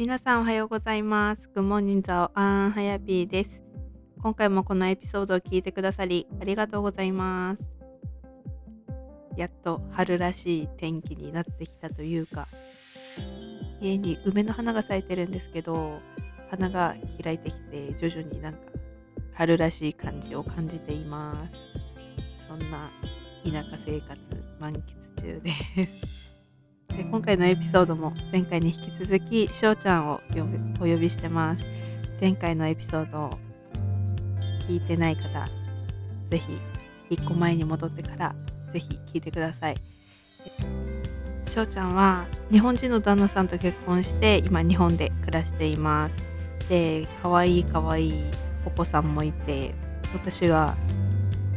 皆さんおはようございます。グモーニンザオアンハヤピーです。今回もこのエピソードを聞いてくださりありがとうございます。やっと春らしい天気になってきたというか、家に梅の花が咲いてるんですけど、花が開いてきて徐々になんか春らしい感じを感じています。そんな田舎生活満喫中です。で今回のエピソードも前回に引き続きしょうちゃんをお呼びしてます。前回のエピソードを聞いてない方ぜひ1個前に戻ってからぜひ聞いてください。しょうちゃんは日本人の旦那さんと結婚して今日本で暮らしています。で可愛い可愛いお子さんもいて私は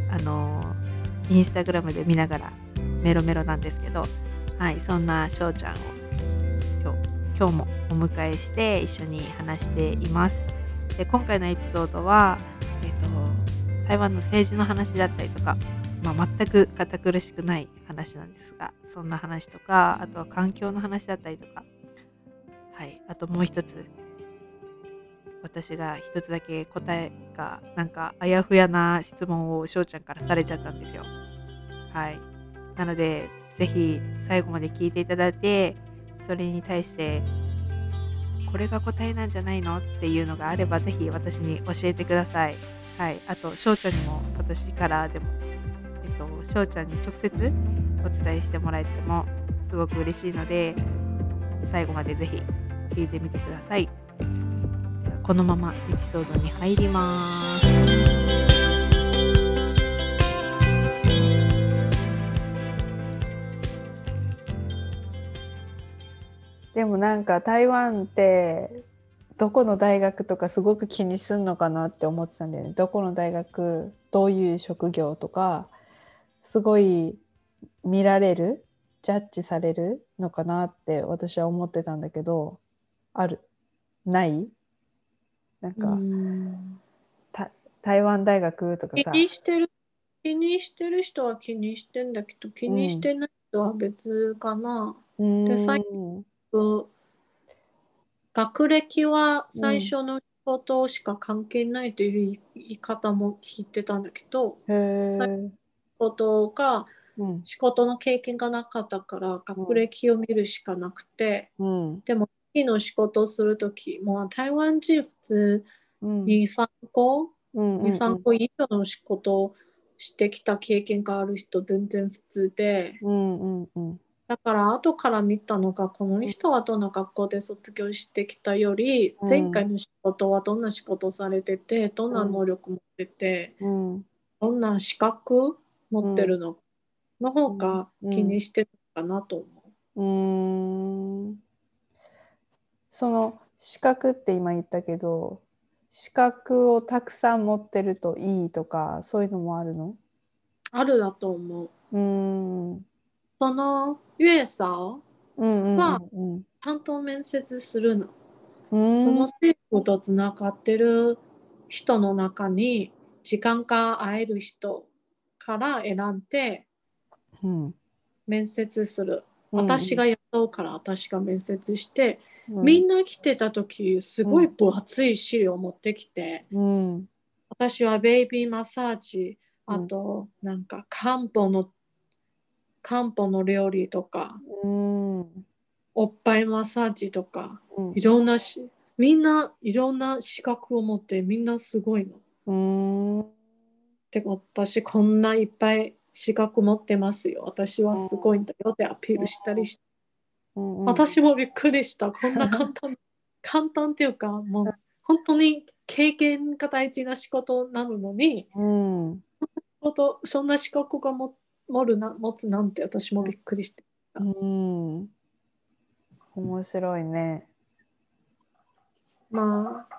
あのインスタグラムで見ながらメロメロなんですけどはい、そんなしょうちゃんを今日今日もお迎えして一緒に話しています。で今回のエピソードは、えーと、台湾の政治の話だったりとか、まあ、全く堅苦しくない話なんですがそんな話とかあとは環境の話だったりとか、はい、あともう一つ私が一つだけ答えがなんかあやふやな質問をしょうちゃんからされちゃったんですよ。はい、なのでぜひ最後まで聞いていただいてそれに対してこれが答えなんじゃないのっていうのがあればぜひ私に教えてください。はい、あと翔ちゃんにも私からでも、えっと、翔ちゃんに直接お伝えしてもらえてもすごく嬉しいので最後までぜひ聞いてみてください。このままエピソードに入ります。でもなんか台湾ってどこの大学とかすごく気にすんのかなって思ってたんだよね。どこの大学どういう職業とかすごい見られるジャッジされるのかなって私は思ってたんだけどある？ない？なんかた台湾大学とか気さにしてる気にしてる人は気にしてんだけど気にしてない人は別かな。うーん。で最うん学歴は最初の仕事しか関係ないという言い方も聞いてたんだけど、へさー仕事がうん。仕事の経験がなかったから学歴を見るしかなくて、うん。でも次の仕事をするときも台湾人普通うん。2、3個うんうん。2、3個以上の仕事をしてきた経験がある人全然普通で、うんうんうんだから後から見たのがこの人はどんな学校で卒業してきたより、うん。前回の仕事はどんな仕事をされててどんな能力持ってて、うん。どんな資格持ってるのの方が気にしてるかなと思う。うーん。その資格って今言ったけど資格をたくさん持ってるといいとかそういうのもあるの？あるだと思う。うんその月嫂うんうんまあうん。ちゃんと面接するの。うん。その政府とつながってる人の中に時間が会える人から選んでうん。面接する。うん。私が雇うから私が面接して、うん。みんな来てた時すごい分厚い資料を持ってきて、うん。私はベイビーマッサージうんあとなんか漢方の漢方の料理とかうんおっぱいマッサージとかうん。いろんなしみんないろんな資格を持ってみんなすごいの。うん。で私こんないっぱい資格持ってますよ。私はすごいんだよってアピールしたりして、うん。私もびっくりした。こんな簡単 簡単っていうかもう本当に経験が大事な仕事なのにうん。本当そんな資格がも持るな持つなんて私もびっくりして。うん。面白いね。まあ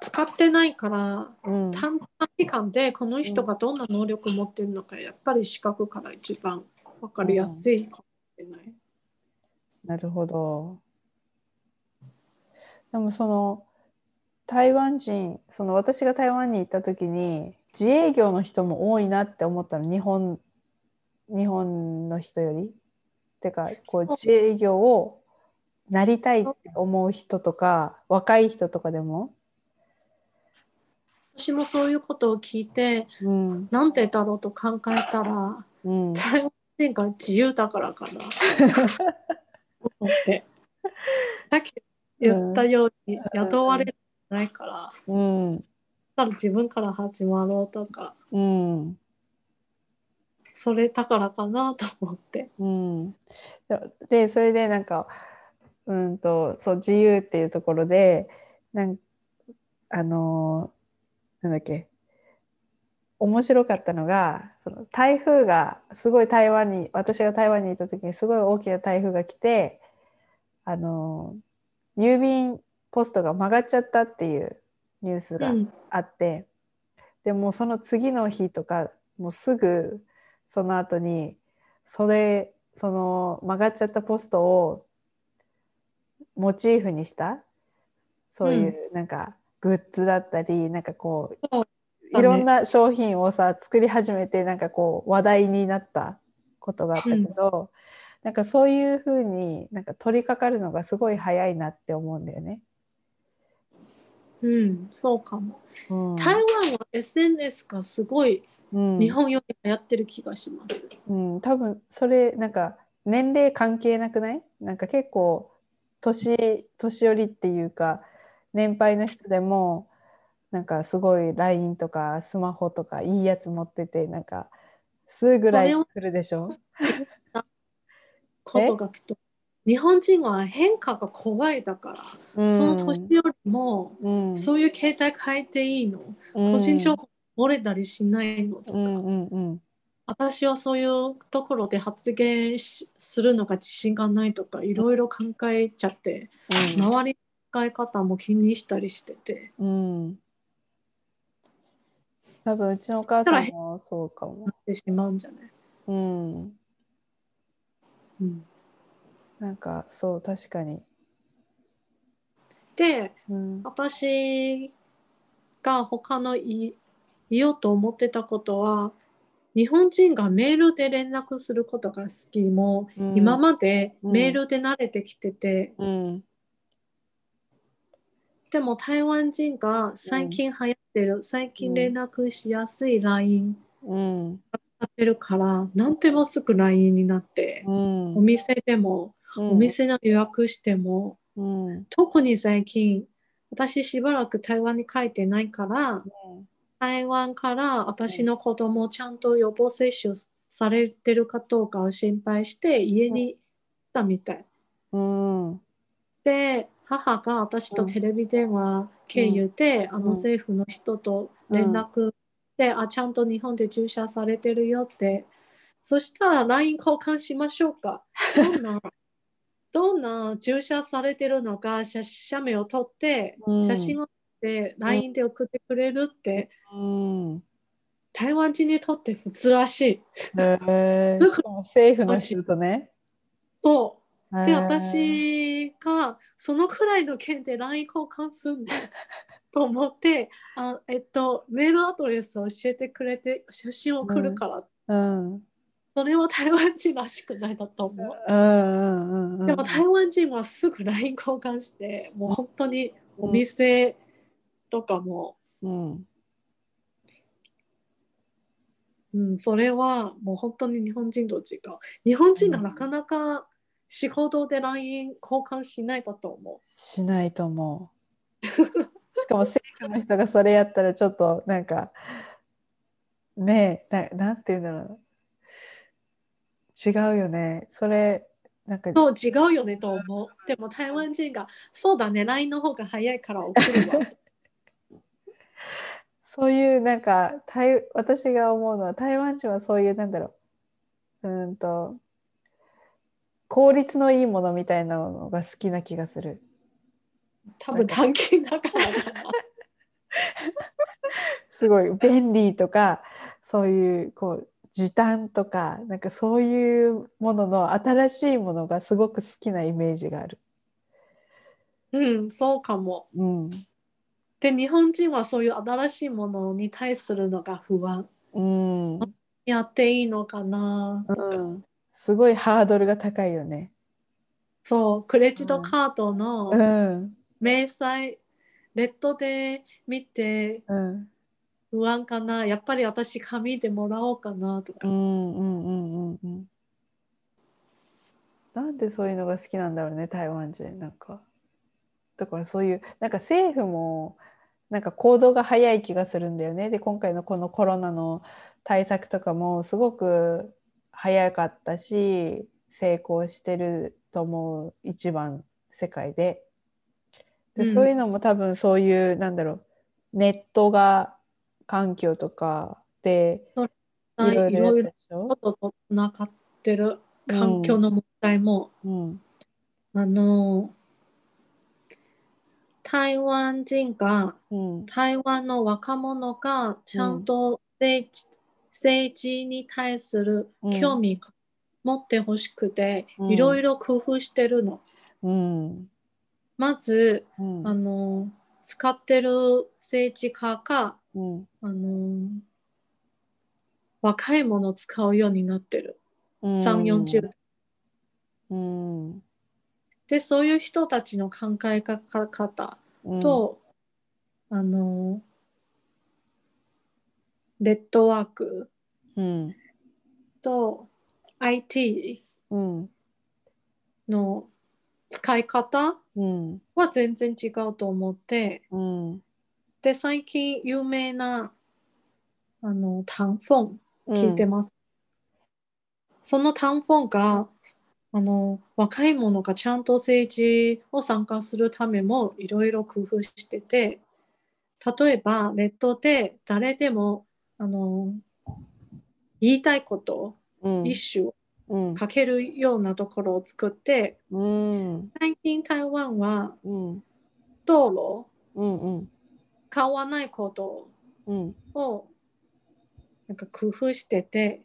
使ってないからうん。短期間でこの人がどんな能力を持ってるのかやっぱり資格から一番分かりやすいかもしれない。なるほど。でもその台湾人その私が台湾に行った時に自営業の人も多いなって思ったの日本日本の人より？てかこう自営業をなりたいって思う人とか若い人とかでも、私もそういうことを聞いて、うん。なんでだろうと考えたら、うん、台湾人が自由だからかな。思って。さっき言ったように、雇われてないから、うん。ただ自分から始まろうとか、うんそれだからかなと思って。うん、でそれでなんかうんとそう自由っていうところでなんあのなんだっけ面白かったのがその台風がすごい台湾に私が台湾にいた時にすごい大きな台風が来てあの郵便ポストが曲がっちゃったっていうニュースがうんあって、でもうその次の日とかもうすぐその後にそれその曲がっちゃったポストをモチーフにしたそういうなんかグッズだったり、なんかこうそういろんな商品をさ作り始めてなんかこう話題になったことがあったけど、なんかそういうふうになんか取り掛かるのがすごい早いなって思うんだよね。うん、そうかも。うん台湾は SNS がすごいうん。日本より流行ってる気がします。うん、多分それなんか年齢関係なくない？なんか結構年年寄りっていうか年配の人でもなんかすごい LINE とかスマホとかいいやつ持っててなんかすぐらい来るでしょ？ことがと。日本人は変化が怖いだから、その年よりも、うん。そういう携帯変えていいの、うん。個人情報漏れたりしないのとか、うんうんうん。私はそういうところで発言しするのが自信がないとかいろいろ考えちゃって、周りの使い方も気にしたりしてて。うん。多分うちのお母さんもそうかも。な。ってしまうんじゃない、うん。うん、なんかそう確かに。でうん。私が他の言い言おうと思ってたことは日本人がメールで連絡することが好きも、うん。今までうん。メールで慣れてきてて、うん。でも台湾人が最近流行ってる、最近連絡しやすい LINE うん。使ってるから何でもすぐ LINE になって、うん。お店でも、うん。お店の予約してもうん。特に最近私しばらく台湾に帰ってないから台湾から私の子供をちゃんと予防接種されてるかどうかを心配して家に来たみたい。うん。で母が私とテレビ電話経由で、あの政府の人と連絡で、あちゃんと日本で注射されてるよって。そしたら LINE 交換しましょうか。どんな どんな注射されてるのか写写メを撮ってうん。写真を撮って LINE で送ってくれるって、うん。台湾人にとって普通らしい。へー。しかも政府の人とね。そう。で私がそのくらいの件で LINE 交換するの？と思ってあ、えっと、メールアドレスを教えてくれて写真を送るから、うん。それは台湾人らしくないだと思う。うんうんうん。でも台湾人はすぐ LINE 交換して、もう本当にお店とかも、うんうん、それはもう本当に日本人と違う。日本人はなかなか仕事で LINE 交換しないだと思しないと思う。しかも政府の人がそれやったらちょっとなんかねえななんて言うんだろう違うよねそれなんかう。そう違うよねと思う。でも台湾人が、そうだね、LINE の方が早いから送るわ。そういうなんか台私が思うのは台湾人はそういうなんだろううーんと効率のいいものみたいなのが好きな気がする。多分短期だからかな。すごい便利とかそういうこう時短とかなんかそういうものの新しいものがすごく好きなイメージがある。うん、そうかも。うん、で、日本人はそういう新しいものに対するのが不安。うんやっていいのかな。うん、すごいハードルが高いよね。そう、クレジットカードのうん明細、レッドで見てうん不安かな。やっぱり私紙でもらおうかなとか。うんうんうんうんうんなんでそういうのが好きなんだろうね台湾人なんかだからそういうなんか政府もなんか行動が早い気がするんだよね。で今回のこのコロナの対策とかもすごく早かったし成功してると思う一番世界で。で、うん。そういうのも多分そういうなんだろうネットが環境とかでいろいろでしょ？こととつながってる環境の問題も、うん。あの台湾人がうん。台湾の若者がちゃんと政治,、政治に対する興味を持ってほしくて、うん。いろいろ工夫してるの。うん。まずうん。あの使ってる政治家がうん。あの若い者を使うようになってる。うん。3、40うんで、そういう人たちの考え方と、あの、ネットワークうんと IT うん。の使い方うんは全然違うと思って、うん。で、最近有名な、あの、タンフォン聞いてます。そのタンフォンが、あの、若い者がちゃんと政治を参加するためもいろいろ工夫してて、例えば、ネットで誰でも、あの、言いたいこと、うん。一首をうん。書けるようなところを作って、うん。最近台湾はうん。道路、うんうん。買わないことうん。をなんか工夫してて、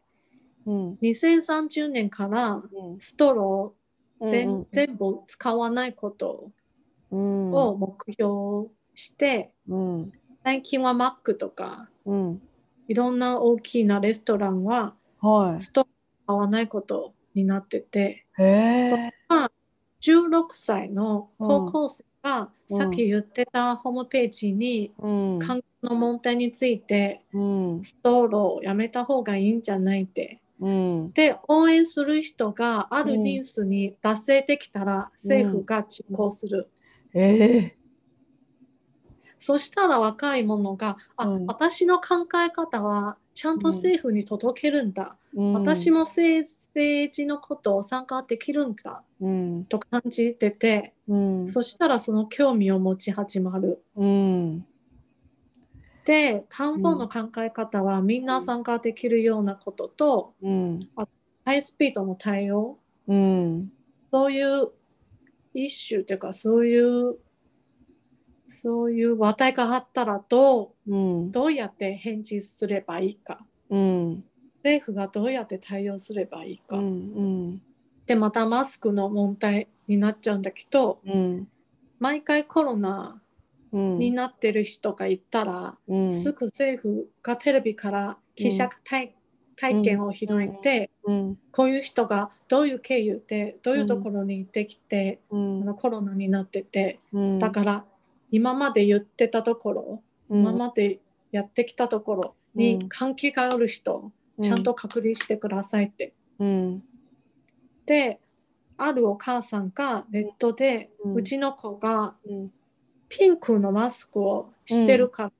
うん。2030年からストロー全,、全部使わないことうん。を目標して、うん。最近はマックとかうん。いろんな大きなレストランははストロー使わないことになってて、いへそえ16歳の高校生がうん。さっき言ってたホームページにうん。環境の問題についてうん。ストローをやめた方がいいんじゃないってうん。で応援する人があるニュースに出せてきたら政府が実行する、ええ。そしたら若い者があ、うん。私の考え方はちゃんと政府に届けるんだ、うん。私も政政治のことを参加できるんだ。うん。と感じてて、うん。そしたらその興味を持ち始まる。うんで、単語の考え方はみんな参加できるようなことと、うん。ハイスピードの対応、うん。そういう一種というか、そういう、そういう話題があったらどう、うん。どうやって返事すればいいか、うん。政府がどうやって対応すればいいか。うん。で、またマスクの問題になっちゃうんだけど、うん。毎回コロナうんになってる人がいたら、うん。すぐ政府がテレビから記者体,、体験を開いて、うん。こういう人がどういう経由でどういうところに行ってきて、うん。あのコロナになっててうん。だから今まで言ってたところ、今までやってきたところうん。に関係がある人、ちゃんと隔離してくださいって。うん。であるお母さんがネットで、ううん。ちの子がうんピンクのマスクをしてるから、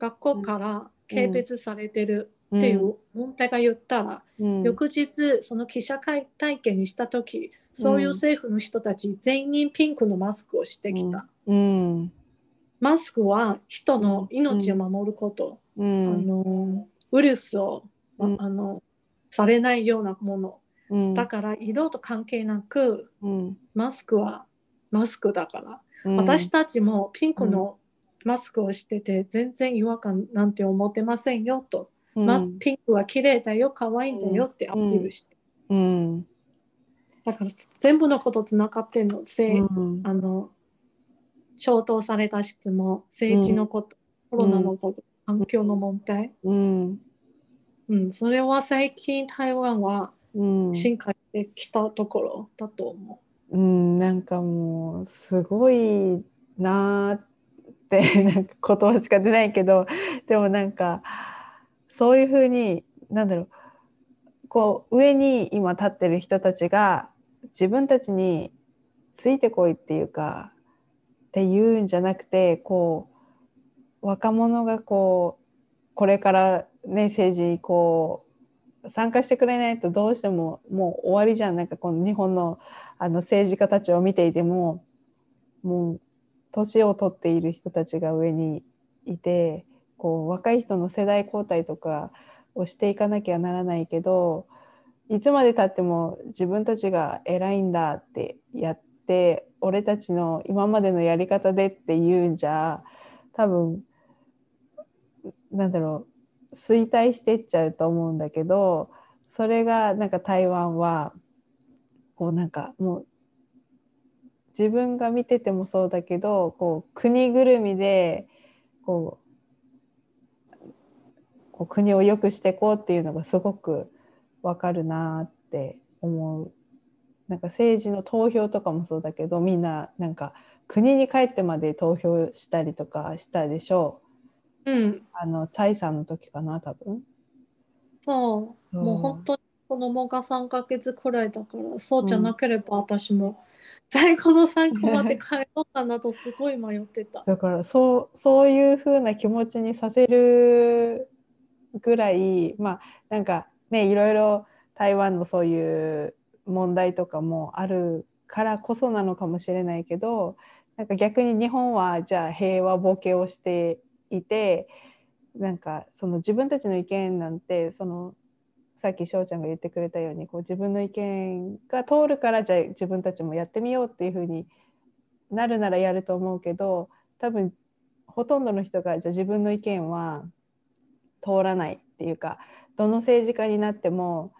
学校から軽蔑されてるっていう問題が言ったら、うん。翌日その記者会体験にした時そういう政府の人たち全員ピンクのマスクをしてきた、うん。マスクは人の命を守ること、あうん。のウイルスを、うん。あのされないようなもの。うん。だから色と関係なくうん。マスクはマスクだから、うん。私たちもピンクのマスクをしてて全然違和感なんて思ってませんよと、マスピンクは綺麗だよ可愛いんだよってアピールして、うん。だから全部のことつながってんの。せい、うん。あの消灯された質問。政治のこと、コロナのこと、環境の問題、うん。うん、それは最近台湾はうん。進化してきたところだと思ううん、なんかもうすごいなって なんか言葉しか出ないけどでもなんかそういうふうになんだろうこう上に今立ってる人たちが自分たちについてこいっていうかっていうんじゃなくてこう若者がこうこれからね政治にこう参加してくれないとどうしてももう終わりじゃん。なんかこの日本のあの政治家たちを見ていてももう年を取っている人たちが上にいてこう若い人の世代交代とかをしていかなきゃならないけどいつまでたっても自分たちが偉いんだってやって俺たちの今までのやり方でって言うんじゃ多分なんだろう衰退してっちゃうと思うんだけどそれがなんか台湾はこうなんかもう自分が見ててもそうだけどこう国ぐるみでこう国を良くしていこうっていうのがすごくわかるなって思う。なんか政治の投票とかもそうだけどみんななんか国に帰ってまで投票したりとかしたでしょう。うん、あの蔡さんの時かな多分。そう、もう本当に子供が3ヶ月くらいだから、そうじゃなければ私も最後の最後まで帰ろうかなとすごい迷ってた。だからそうそういう風な気持ちにさせるぐらいまあなんかねいろいろ台湾のそういう問題とかもあるからこそなのかもしれないけどなんか逆に日本はじゃあ平和ボケをしていてなんかその自分たちの意見なんてそのさっき翔ちゃんが言ってくれたようにこう自分の意見が通るからじゃあ自分たちもやってみようっていう風になるならやると思うけど多分ほとんどの人がじゃあ自分の意見は通らないっていうかどの政治家になっても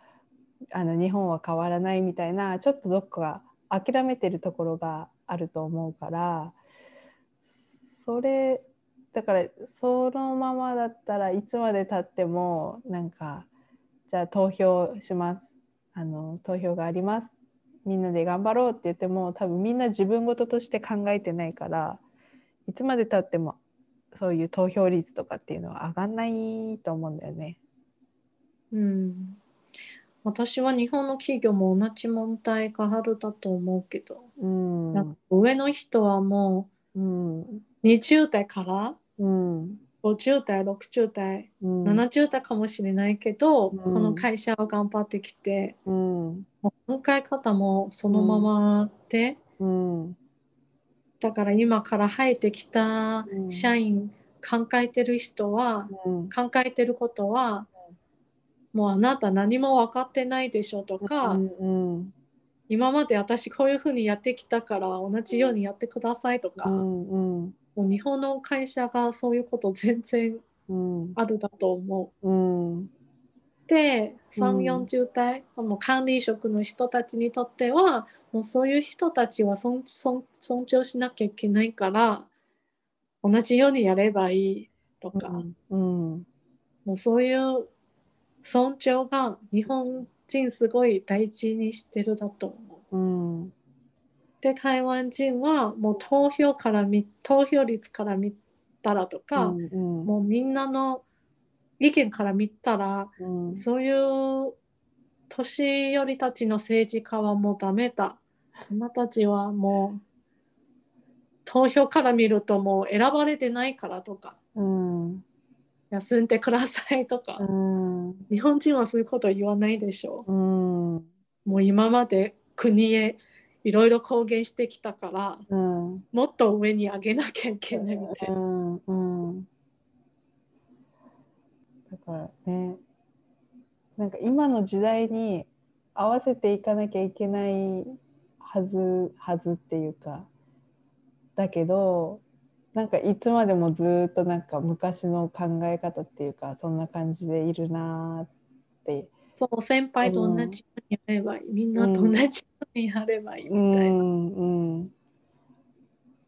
あの日本は変わらないみたいなちょっとどっか諦めてるところがあると思うからそれだからそのままだったらいつまでたってもなんかじゃあ投票します。あの投票がありますみんなで頑張ろうって言っても多分みんな自分事として考えてないからいつまでたってもそういう投票率とかっていうのは上がんないと思うんだよね。うん、私は日本の企業も同じ問題があるだと思うけど、うん。なんか上の人はもうん。う20代からうん。50代、60代、うん。70代かもしれないけど、うん。この会社を頑張ってきて、うん。もう考え方もそのままで、うん。だから今から入ってきたうん。社員、考えてる人は、うん。考えてることは、もうあなた何も分かってないでしょとか、うん今まで私こういうふうにやってきたから同じようにやってくださいとか、うもんうんう日本の会社がそういうこと全然うん。あるだと思う。うん。で3、うん。40代もう管理職の人たちにとってはもうそういう人たちは尊尊尊重しなきゃいけないから同じようにやればいいとか、うん。もうそういう尊重が日本人すごい大事にしてるだと思う。うんで台湾人はもう投票から見投票率から見たらとか、うんもうみんなの意見から見たらうん。そういう年寄りたちの政治家はもうダメだ。あなたたちはもう投票から見るともう選ばれてないからとかうん。休んでくださいとか、うん。日本人はそういうこと言わないでしょう。ん。う。もう今まで国へいろいろ貢献してきたからうんもっと上に上げなきゃいけないみたいな。うんうんだからねなんか今の時代に合わせていかなきゃいけないはずはずっていうかだけどなんかいつまでもずっとなんか昔の考え方っていうかそんな感じでいるなーってそう先輩と同じようにやればいい、みんなと同じようにやればいいみうたいな。んうん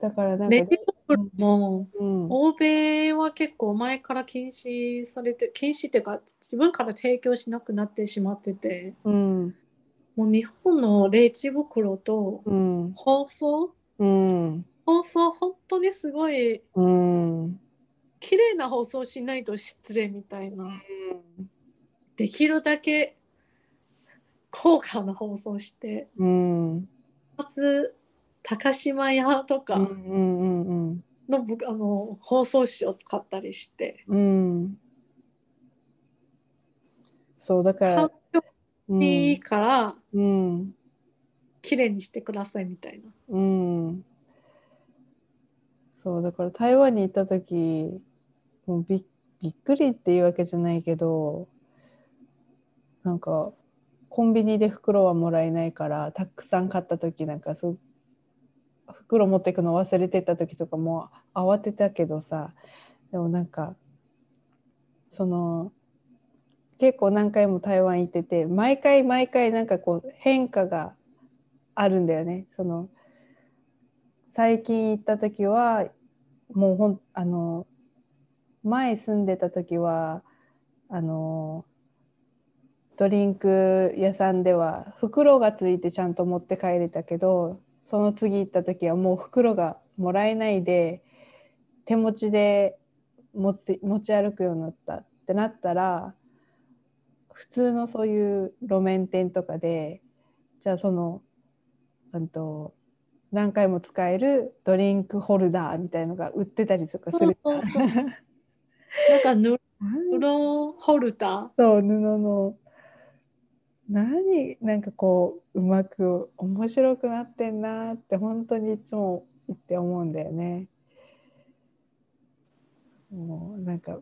だからなんかレジ袋もうん。欧米は結構前から禁止されて禁止っていうか自分から提供しなくなってしまっててうん。もう日本のレジ袋とうん。包装？うん。包装本当にすごいうん。綺麗な包装しないと失礼みたいなできるだけ高価な包装してうん。まず高島屋とかうんうんうんあの包装紙を使ったりして。うん。そうだからいいからうん。綺麗にしてくださいみたいな。うん。そうだから台湾に行った時もうびびっくりっていうわけじゃないけどなんかコンビニで袋はもらえないからたくさん買った時なんかす袋持ってくの忘れてた時とかも慌てたけどさでもなんかその結構何回も台湾行ってて毎回毎回なんかこう変化があるんだよね。その最近行った時はもうほんあの前住んでた時はあのドリンク屋さんでは袋がついてちゃんと持って帰れたけどその次行った時はもう袋がもらえないで手持ちで持ち持ち歩くようになったってなったら普通のそういう路面店とかでじゃあそのうんと何回も使えるドリンクホルダーみたいのが売ってたりとかする。そうそうそう。なんか布 布ホルダそう布の何なんかこううまく面白くなってんなって本当にいつも言って思うんだよね。もうなんか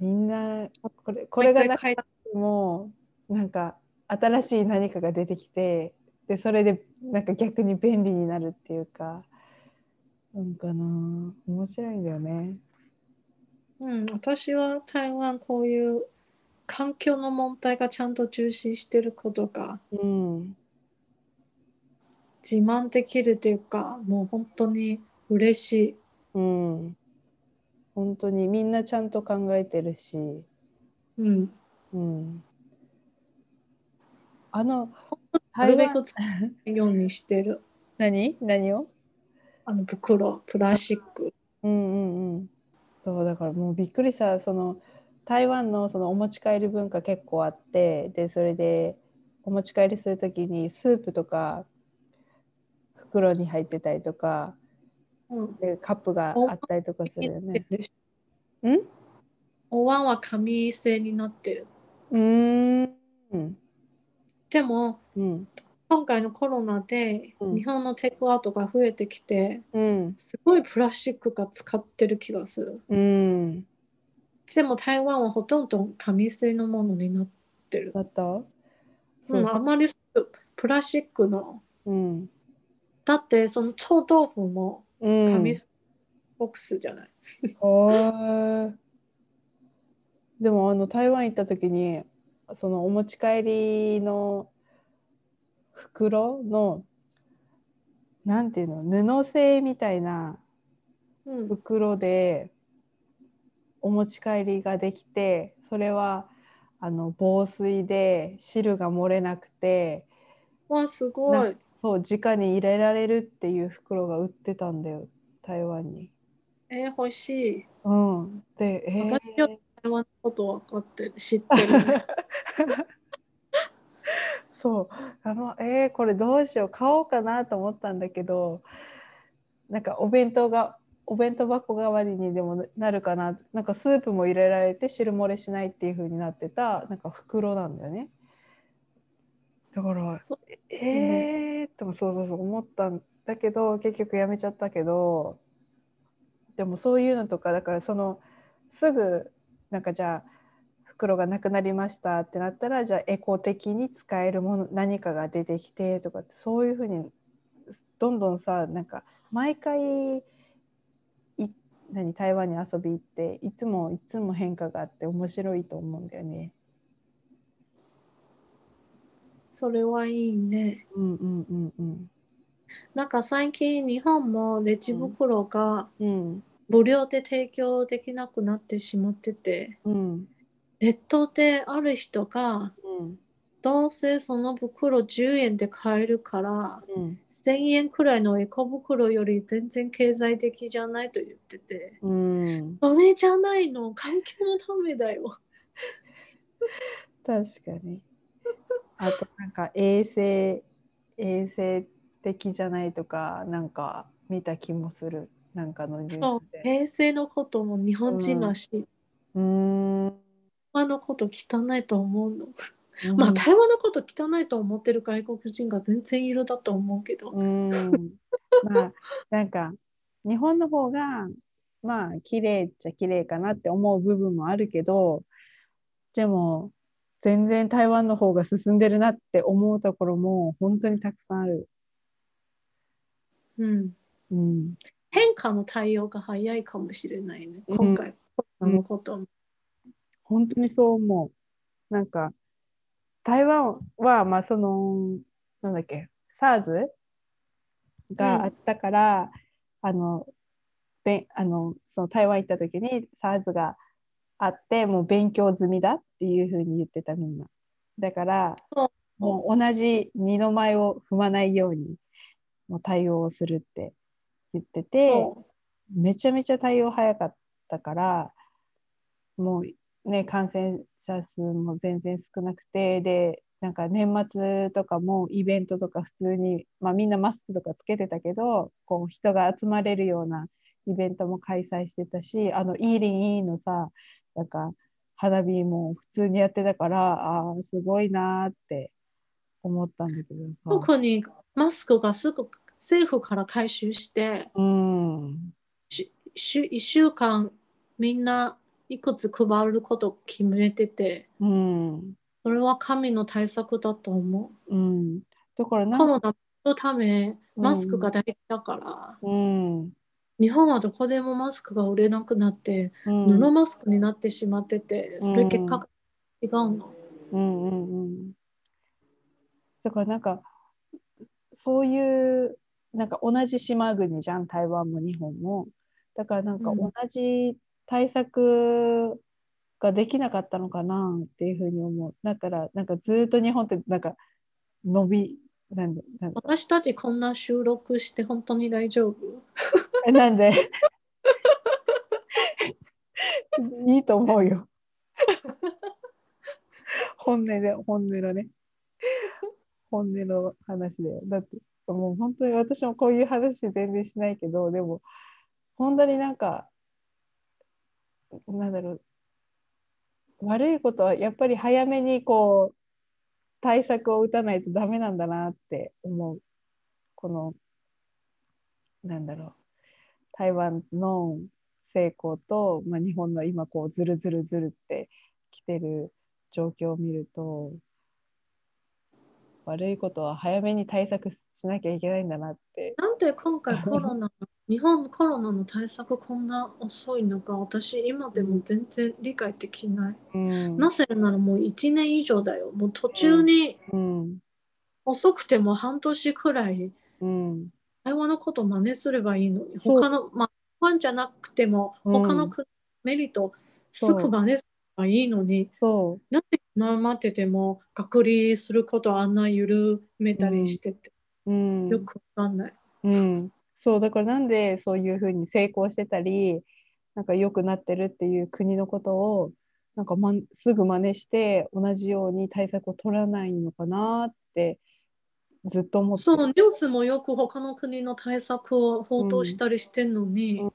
みんなこれこれがなくてもなんか新しい何かが出てきてでそれでなんか逆に便利になるっていうかなんかな面白いんだよね。うん、私は台湾こういう環境の問題がちゃんと重視してることがうん。自慢できるというかもう本当に嬉しい。うん、本当にみんなちゃんと考えてるし、うん、うん、あのなるべく使うようにしてる。何？何を？あの袋、プラスチック。うんうんうん。そうだからもうびっくりしたその台湾のそのお持ち帰り文化結構あってでそれでお持ち帰りする時にスープとか袋に入ってたりとかうん、でカップがあったりとかするよね。お椀は紙製になってる。うーん。うんでもうん。今回のコロナでうん。日本のテイクアウトが増えてきて、うん。すごいプラスチックが使ってる気がする。うんでも台湾はほとんど紙製のものになってる。だった？うん、あまりプラスチックの。うんだってその臭豆腐もうん紙ボックスじゃない。はーいでもあの台湾行った時にそのお持ち帰りの袋のなんていうの布製みたいなうん、袋でお持ち帰りができてそれはあの防水で汁が漏れなくてわすご。ないそう直に入れられるっていう袋が売ってたんだよ台湾に。えー、欲しい。うん、で、えー私より台湾のこと分かってる、知ってるね。そうあのえーこれどうしよう買おうかなと思ったんだけどなんかお弁当がお弁当箱代わりにでもなるかな。なんかスープも入れられて汁漏れしないっていう風になってたなんか袋なんだよね。だからそう。えーってもそうそうそう思ったんだけど結局やめちゃったけどでもそういうのとかだからそのすぐなんかじゃあ袋がなくなりましたってなったらじゃあエコ的に使えるもの何かが出てきてとかってそういうふうにどんどんさなんか毎回い何台湾に遊び行っていつもいつも変化があって面白いと思うんだよね。それはいいね。うんうんうんうんなんか最近日本もレジ袋がうん無料で提供できなくなってしまってて、うんネットである人がうんどうせその袋10円で買えるから、うん1000円くらいのエコ袋より全然経済的じゃないと言ってて、うん、それじゃないの、環境のためだよ。確かに。あとなんか衛生衛生的じゃないとかなんか見た気もするなんかのニュそうース、で。平成のことも日本人らしい。うーん。台湾のこと汚いと思うの。まあ台湾のこと汚いと思ってる外国人が全然いるだと思うけど。うん。まあなんか日本の方がまあ綺麗っちゃ綺麗かなって思う部分もあるけどでも全然台湾の方が進んでるなって思うところも本当にたくさんある。うん。うん。変化の対応が早いかもしれないね。うん今回、コロナのことも。本当にそう思う。なんか、台湾は、まあ、その、なんだっけ、SARS があったから、あの、べあのその台湾行った時に SARS があって、もう勉強済みだっていうふうに言ってたみんな。だからそ、もう同じ二の舞を踏まないように、もう対応をするって言ってて、そめちゃめちゃ対応早かったからもうね感染者数も全然少なくてでなんか年末とかもイベントとか普通に、まあ、みんなマスクとかつけてたけどこう人が集まれるようなイベントも開催してたしあのイーリンイーのさなんか花火も普通にやってたからあーすごいなーって思ったんだけど。特にマスクがすぐ政府から回収して、うんしし1週間みんないくつ配ることを決めてて、うん。それは神の対策だと思う。ん、だからコロナのため、うんマスクが大事だから、うん。日本はどこでもマスクが売れなくなって、うん布マスクになってしまってて、それ結果が違うの。うん。うん。うん。だからなん。かそういうなん。か同じ島国じゃん。台湾も日本も。だからなん。かうん。同じ対策ができなかったのかなっていうふうに思う。だからなんかずっと日本ってなんか伸びなんでなんで？私たちこんな収録して本当に大丈夫？えなんで？いいと思うよ。本音で、本音のね。本音の話だよ。だって、もう本当に私もこういう話全然しないけど、でも、本当になんか、なんだろう、悪いことはやっぱり早めにこう、対策を打たないとダメなんだなって思う。この、なんだろう。台湾の成功と、まあ、日本の今こうずるずるずるってきてる状況を見ると悪いことは早めに対策しなきゃいけないんだなって。なんで今回コロナ、日本コロナの対策こんな遅いのか、私今でも全然理解できない。うん。なぜならもう1年以上だよ。もう途中にうん。遅くても半年くらいうん。台湾のことを真似すればいいのに、他の、まあ、台湾じゃなくてもうん。他のメリットをすぐ真似すればいいのに、そなんで今待ってても隔離することあんな緩めたりしてて、う、うん。よくわかんない。うん、そうだからなんでそういうふうに成功してたりなんか良くなってるっていう国のことをなんか、ま、すぐ真似して同じように対策を取らないのかなってずっと思って。そう、ニュースもよく他の国の対策を報道したりしてんのに、うん。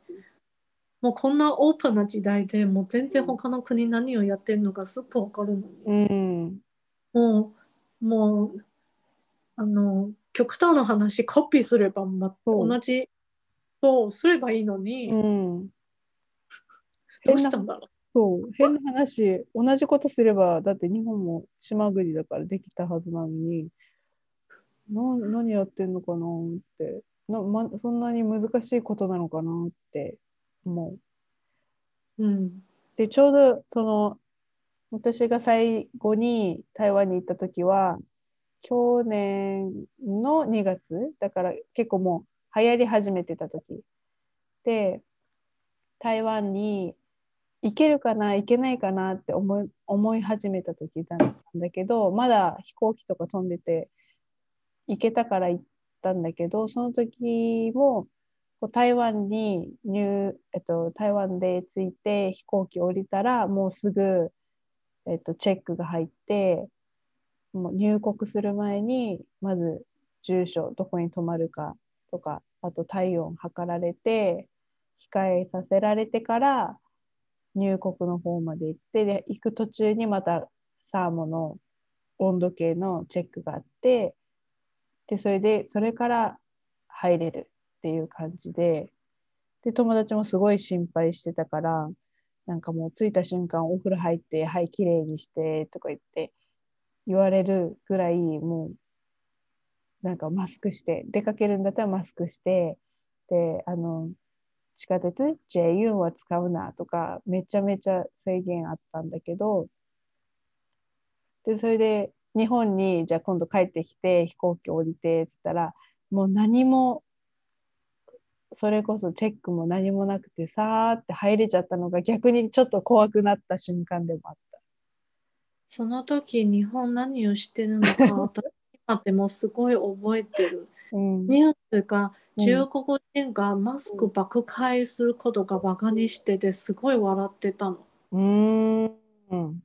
もうこんなオープンな時代でもう全然他の国何をやってるのかすぐわかるのに、うん。もう、もう、あの、極端な話、コピーすれば、ま、そう同じそうすればいいのに、うんどうしたんだろそう変な話同じことすればだって日本も島国だからできたはずなのにな何やってんのかなってな、ま、そんなに難しいことなのかなって思う。う。うん。でちょうどその私が最後に台湾に行った時は去年の2月だから結構もう流行り始めてた時。で台湾に行けるかな行けないかなって思思い始めた時なんだけどまだ飛行機とか飛んでて行けたから行ったんだけどその時も台湾に入、えっと、台湾で着いて飛行機降りたらもうすぐ、えっと、チェックが入ってもう入国する前にまず住所どこに泊まるかとかあと体温測られて控えさせられてから入国の方まで行ってで行く途中にまたサーモの温度計のチェックがあってでそれでそれから入れるっていう感じでで友達もすごい心配してたからなんかもう着いた瞬間お風呂入ってはいきれいにしてとか言って言われるぐらいもうなんかマスクして出かけるんだったらマスクしてであの地下鉄 JU は使うなとかめちゃめちゃ制限あったんだけどでそれで日本にじゃあ今度帰ってきて飛行機降りてっつったらもう何もそれこそチェックも何もなくてさーって入れちゃったのが逆にちょっと怖くなった瞬間でもあった。その時日本何をしてるのか 私今でもすごい覚えてる。うんニュースがうん中国人がマスク爆買いすることがバカにしててすごい笑ってたの。うーんうん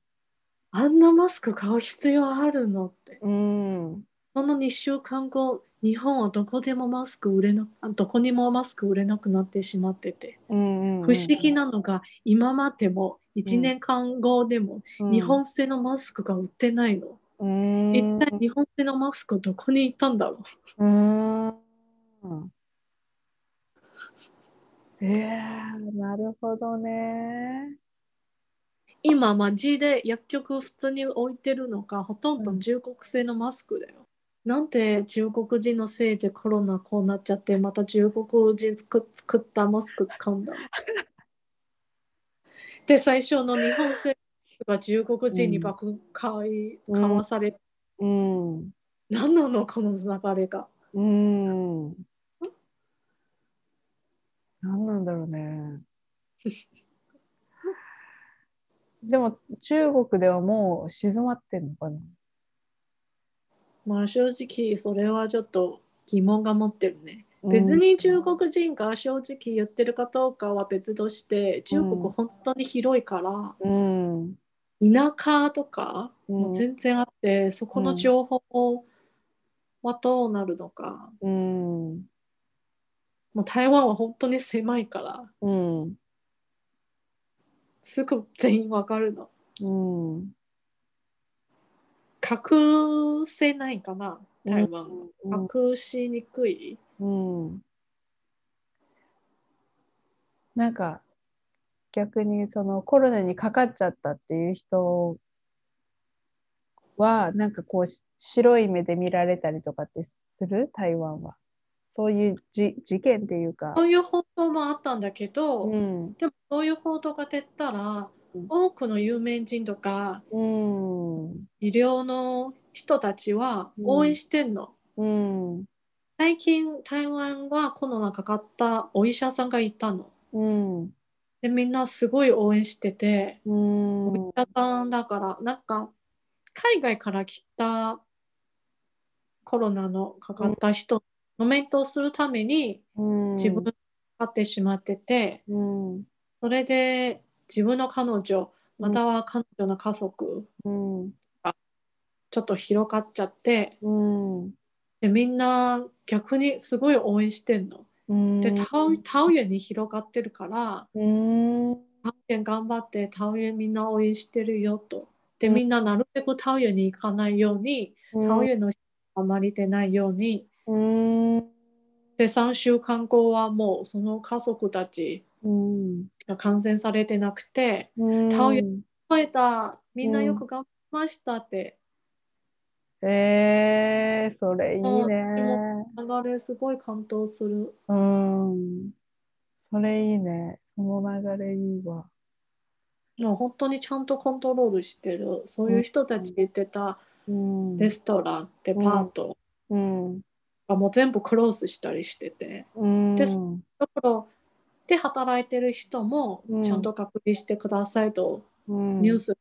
あんなマスク買う必要あるのって。うんその2週間後、日本はどこでもマスク売れなあどこにもマスク売れなくなってしまってて。うん不思議なのが今までも1年間後でも日本製のマスクが売ってないの。うん一体日本製のマスクどこに行ったんだろううんえー、なるほどね。今マジで薬局普通に置いてるのがほとんど中国製のマスクだよ。なんで中国人のせいでコロナこうなっちゃってまた中国人作作ったマスク使うんだろう。で最初の日本製が中国人に爆買い、うん買わされ、うん。何なのこの流れが。うん。何なんだろうね。でも中国ではもう静まってんのかな。まあ正直それはちょっと疑問が持ってるね。別に中国人が正直言ってるかどうかは別として中国本当に広いから、うん。田舎とかうんも全然あって、そこの情報はどうなるのか、うん。もう台湾は本当に狭いからうん。すぐ全員わかるのうん。隠せないかな台湾、うん隠しにくいうん。なんか逆にそのコロナにかかっちゃったっていう人はなんかこうし白い目で見られたりとかってする？台湾は。そういうじ事件っていうか。そういう報道もあったんだけど、うん。でもそういう報道が出たらうん多くの有名人とかうん。医療の人たちはうん応援してんの。うん。最近台湾はコロナかかったお医者さんがいたの。うん。でみんなすごい応援してて、うん。お医者さんだからなんか海外から来たコロナのかかった人のメントをするために自分がかかってしまってて、うん。それで自分の彼女または彼女の家族うん。ちょっと広がっちゃってうん。でみんな逆にすごい応援してんの。うん。で桃桃園に広がってるからうん。桃園頑張って桃園みんな応援してるよと。でうんみんななるべく桃園に行かないように桃園の人があまり出ないようにうん。で3週間後はもうその家族たちうん。が感染されてなくてうん。桃園覚えたみんなよく頑張りましたってえー、それいいうんね。流れすごい感動する。うん。それいいね。その流れいいわ。もう本当にちゃんとコントロールしてるそういう人たち言ってたうん。レストランデパートうん。がもう全部クローズしたりしててうん。でだからで働いてる人もうんちゃんと隔離してくださいとうんニュース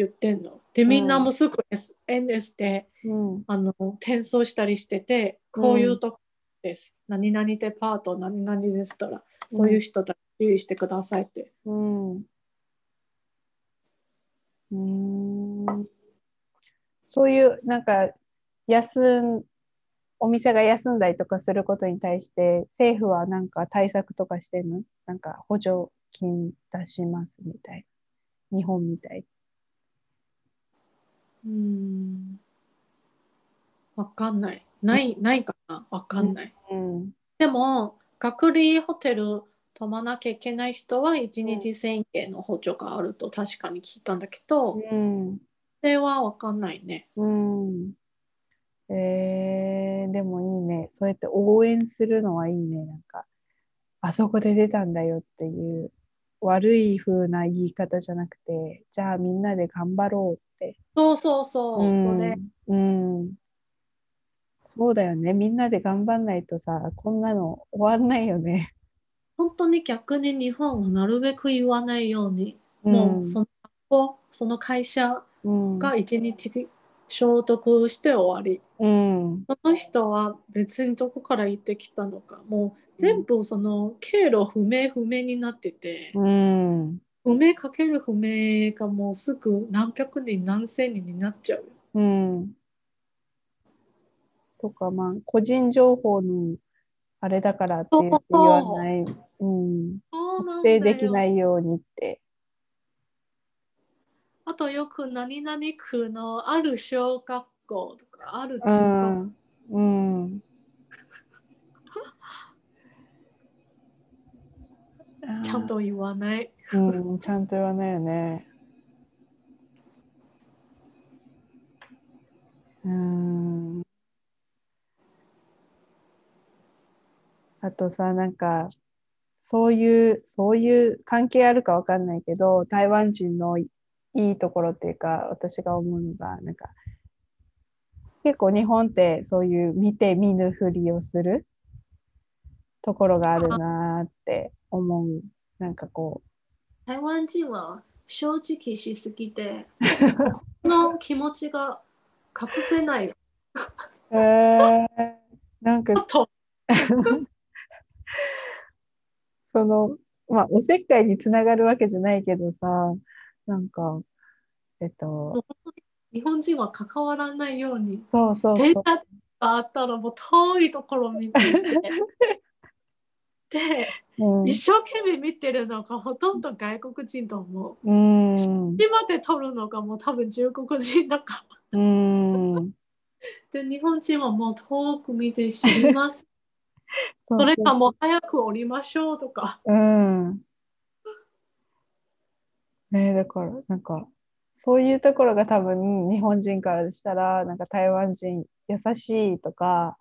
言ってんの。で、みんなもすぐ SNS で、うん。あの転送したりしてて、こういうとこです。何々デパート、何々レストラン、そういう人たち注意してくださいって。うん。うーん。そういうなんか休んお店が休んだりとかすることに対して政府はなんか対策とかしてるの？なんか補助金出しますみたいな。日本みたいうん。わかんない。ない、ないかな？わかんない。うんでも、隔離ホテル泊まなきゃいけない人は1日1000円の補助があると確かに聞いたんだけど、そうんれはわかんないね。うんえー、でもいいねそうやって応援するのはいいねなんかあそこで出たんだよっていう悪い風な言い方じゃなくてじゃあみんなで頑張ろうそうそうそう、うん。それ。うん。そうだよね。みんなで頑張んないとさこんなの終わんないよね。本当に逆に日本はなるべく言わないように、うん。もうその学校その会社うん。が1日消毒して終わり。うん。その人は別にどこから行ってきたのか、もう全部その経路不明不明になってて、うん不明かける不明がもうすぐ何百人何千人になっちゃうよ。うん。とかまあ個人情報のあれだからって言わない、う。ん、そうなん特定できないようにって。あとよく何々区のある小学校とかあるう中学校、ん。うん。ちゃんと言わない。うん、ちゃんと言わないよね。うん。あとさ、なんか、そういう、そういう関係あるかわかんないけど、台湾人のいいところっていうか、私が思うのが、なんか、結構日本ってそういう見て見ぬふりをするところがあるなって思う。なんかこう、台湾人は正直しすぎて、この気持ちが隠せない。えー、なんかと そのまあおせっかいにつながるわけじゃないけどさなんかえっと日本人は関わらないように。そうそうそう電車があったらもう遠いところを見ていて。で、うん一生懸命見てるのがほとんど外国人と思う。うん今で撮るのがもう多分中国人だから。うん で、日本人はもう遠く見て知ります。そそれかもう早く降りましょうとか。うんねだからなんかそういうところが多分日本人からしたらなんか台湾人優しいとか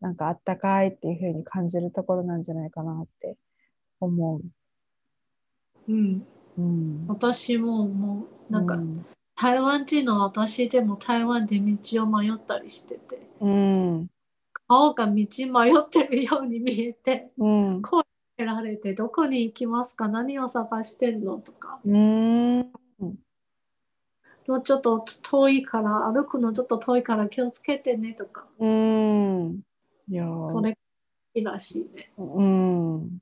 なんかあったかいっていう風に感じるところなんじゃないかなって思う。うん。うん、私ももうなんかうん。台湾人の私でも台湾で道を迷ったりしててうん。顔が道迷ってるように見えてうん。声かけられてどこに行きますか？何を探してんの？とか。うん。もうちょっと遠いから歩くのちょっと遠いから気をつけてねとか。うんいやー。それらしいね。うん。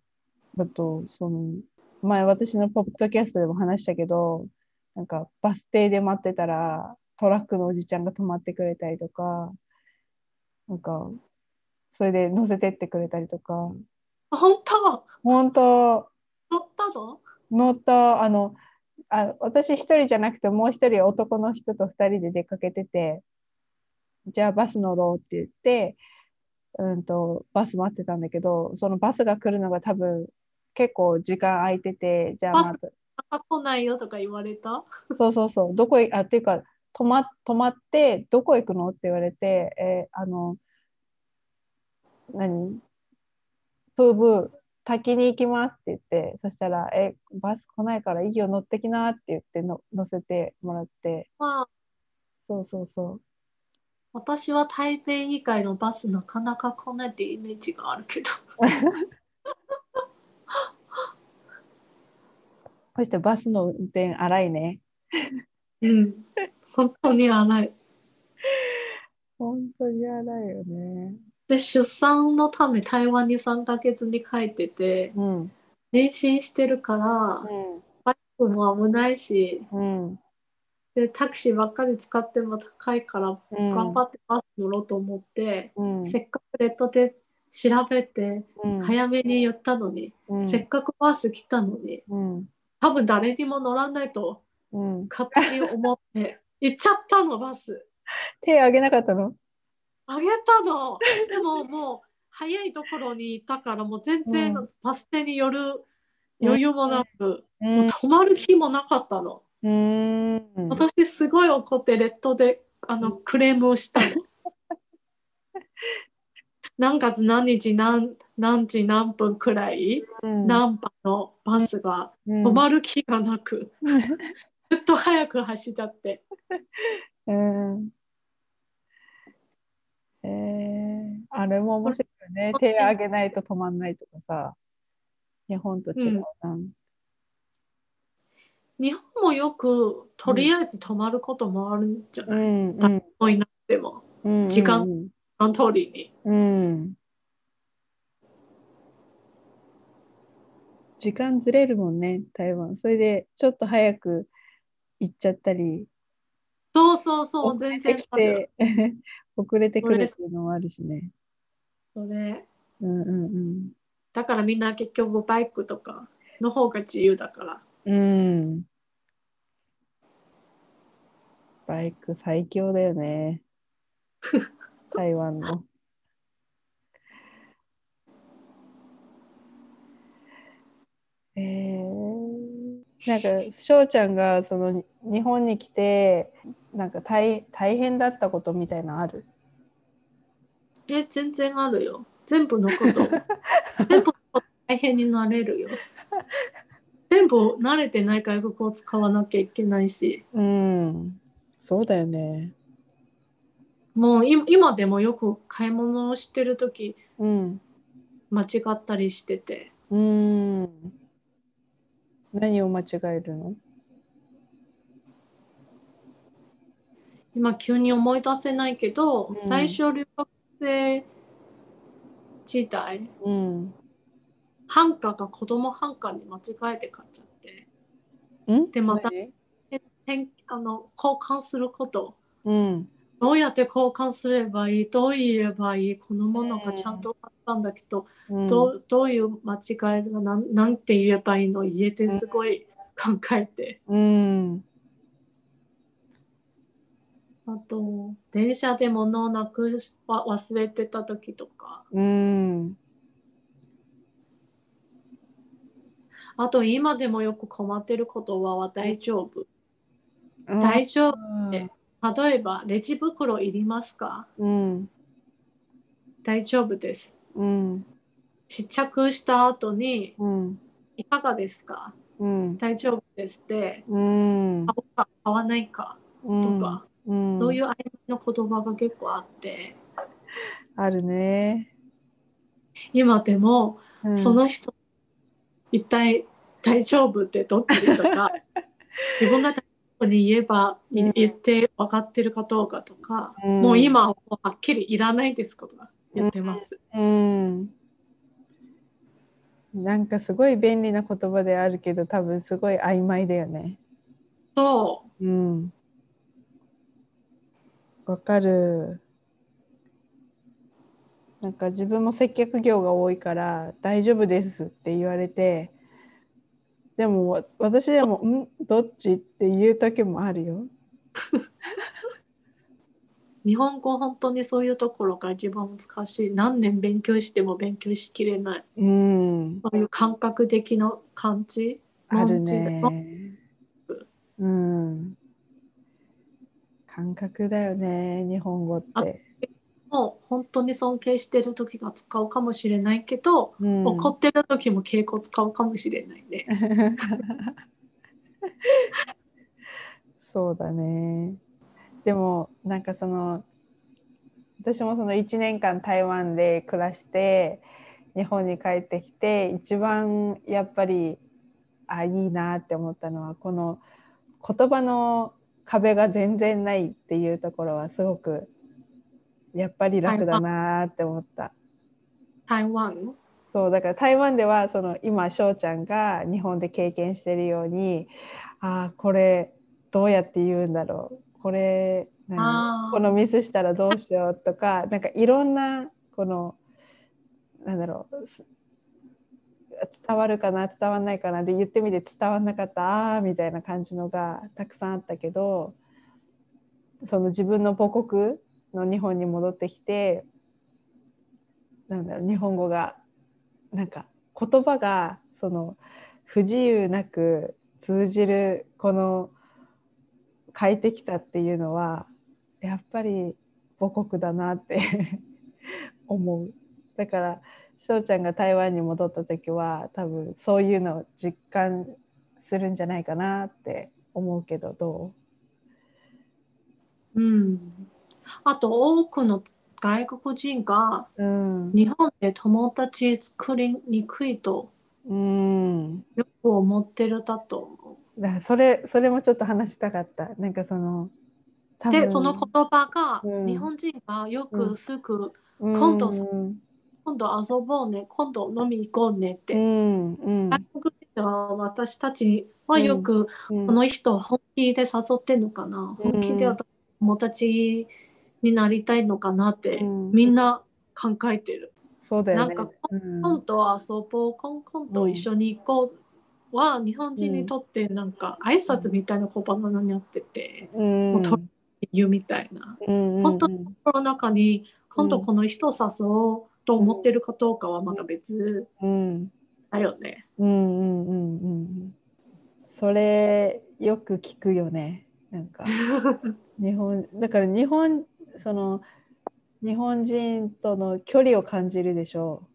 あと、その、前私のポッドキャストでも話したけど、なんかバス停で待ってたらトラックのおじちゃんが止まってくれたりとか、なんか、それで乗せてってくれたりとか、あ本当？本当。乗ったの？乗った、あの、あ私一人じゃなくてもう一人男の人と二人で出かけてて、じゃあバス乗ろうって言って、うんと、バス待ってたんだけど、そのバスが来るのが多分結構時間空いてて、じゃあバスまた、あ来ないよとか言われた？そうそうそう、どこへ、あ、っていうか、止ま、止まって、どこ行くのって言われて、えーあの、何？プーブー、滝に行きますって言って、そしたら、え、バス来ないからいいよ、乗ってきなって言っての乗せてもらって、まあ。そうそうそう。私は台北以外のバスなかなか来ないってイメージがあるけどそしてバスの運転荒いね。うん。本当に荒い。本当に荒いよね。で、出産のため台湾に3ヶ月に帰ってて、うん。妊娠してるから、バイクも危ないし、うん。で、タクシーばっかり使っても高いから、うん。頑張ってバス乗ろうと思って、うん。せっかくネットで調べて、うん。早めに言ったのに、うん。せっかくバス来たのに、うん。多分誰にも乗らないとうん。勝手に思って、行っちゃったの、バス。手あげなかったの？あげたの。でももう、早いところにいたから、もう全然うんバス停に寄る余裕もなく、うもう止まる気もなかったの。ん。私すごい怒ってレッドであのクレームをしたの。何月何日何何時何分くらい、うん。ナンパのバスがうん止まる気がなく、ずっと早く走っちゃって。うん。えー、あれも面白いよね。手あげないと止まんないとかさ。日本と違うな。日本もよくとりあえず止まることもあるんじゃうない、ん。うん。誰もいなくても、うん。時間の通りに。うん。時間ずれるもんね、台湾。それで、ちょっと早く行っちゃったり、そうそうそう、全然 遅れてくるっていうのもあるしね。それ。うんうんだからみんな結局バイクとかの方が自由だから。うん。うん。バイク最強だよね。台湾の。えー、なんか翔ちゃんがその日本に来てなんか大大変だったことみたいなのある？え、全然あるよ。全部のこと。全部のこと大変になれるよ。全部慣れてない外国語を使わなきゃいけないし、うん。そうだよね。もうい今でもよく買い物をしてるときうん。間違ったりしてて、うん。何を間違えるの？今急に思い出せないけど、うん。最初留学生時代、うんハンカが子供ハンカに間違えて買っちゃって、ん？でまたあの交換すること。うん。どうやって交換すればいい？どう言えばいい？このものがちゃんとあったんだけど、うん。どうどういう間違いがなんなんて言えばいいの？言えてすごい考えて、うん。あと電車で物をなく忘れてた時とか。うんあと今でもよく困ってる言葉は大丈夫、大丈夫って例えばレジ袋いりますか？うん。大丈夫です。うん。試着した後にうん。いかがですか？うん。大丈夫ですって。うん。買おうか買わないか？とか、うん。そういう曖昧な言葉が結構あって。あるね、今でもうん。その人、一体大丈夫ってどっちとか 自分が大丈夫に言えば、いうん。言って分かってるかどうかとか、うん。もう今はっきりいらないですことが言ってます。うん。なんかすごい便利な言葉であるけど多分すごい曖昧だよね。そうん。わかるなんか自分も接客業が多いから大丈夫ですって言われてでもわ私でも「ん？どっち?」って言う時もあるよ。う 日本語本当にそういうところが一番難しい何年勉強しても勉強しきれないうん、そういう感覚的な感じ？あるね。うん。感覚だよね、日本語って。もう本当に尊敬してる時が使うかもしれないけど、うん、怒ってる時も敬語使うかもしれないね。そうだね。でもなんかその私もその1年間台湾で暮らして日本に帰ってきて一番やっぱりあいいなって思ったのはこの言葉の壁が全然ないっていうところはすごくやっぱり楽だなーって思った。台湾？そうだから台湾ではその今翔ちゃんが日本で経験してるようにああこれどうやって言うんだろう。これこのミスしたらどうしようとか なんかいろんなこのなんだろうす伝わるかな？伝わんないかな？で言ってみて伝わんなかった？あーみたいな感じのがたくさんあったけどその自分の母国の日本に戻ってきてなんだろう日本語がなんか言葉がその不自由なく通じるこの変えてきたっていうのはやっぱり母国だなって 思うだから翔ちゃんが台湾に戻った時は多分そういうのを実感するんじゃないかなって思うけどどうん。あと多くの外国人がううん。日本で友達作りにくいとうん。よく思ってるだと思だからそれそれもちょっと話したかった。なんかその。で、その言葉がうん。日本人がよくすぐ今今度今度遊ぼうね、今度飲み行こうねって。うん。うん。外国人は私たちはよくうん。この人本気で誘ってんのかな、うん。本気で私友達になりたいのかなって、うん。みんな考えてる。そうだよね。なんかうん。今度遊ぼう、今今度一緒に行こうは日本人にとってなんか挨拶みたいな言葉になってて、うん。もうと言うみたいな。うん本当心の中に今度この人を誘おうと思ってるかどうかはまた別うん。だよね。うんうんうんうん。それよく聞くよね。なんか。日本だから日本その日本人との距離を感じるでしょ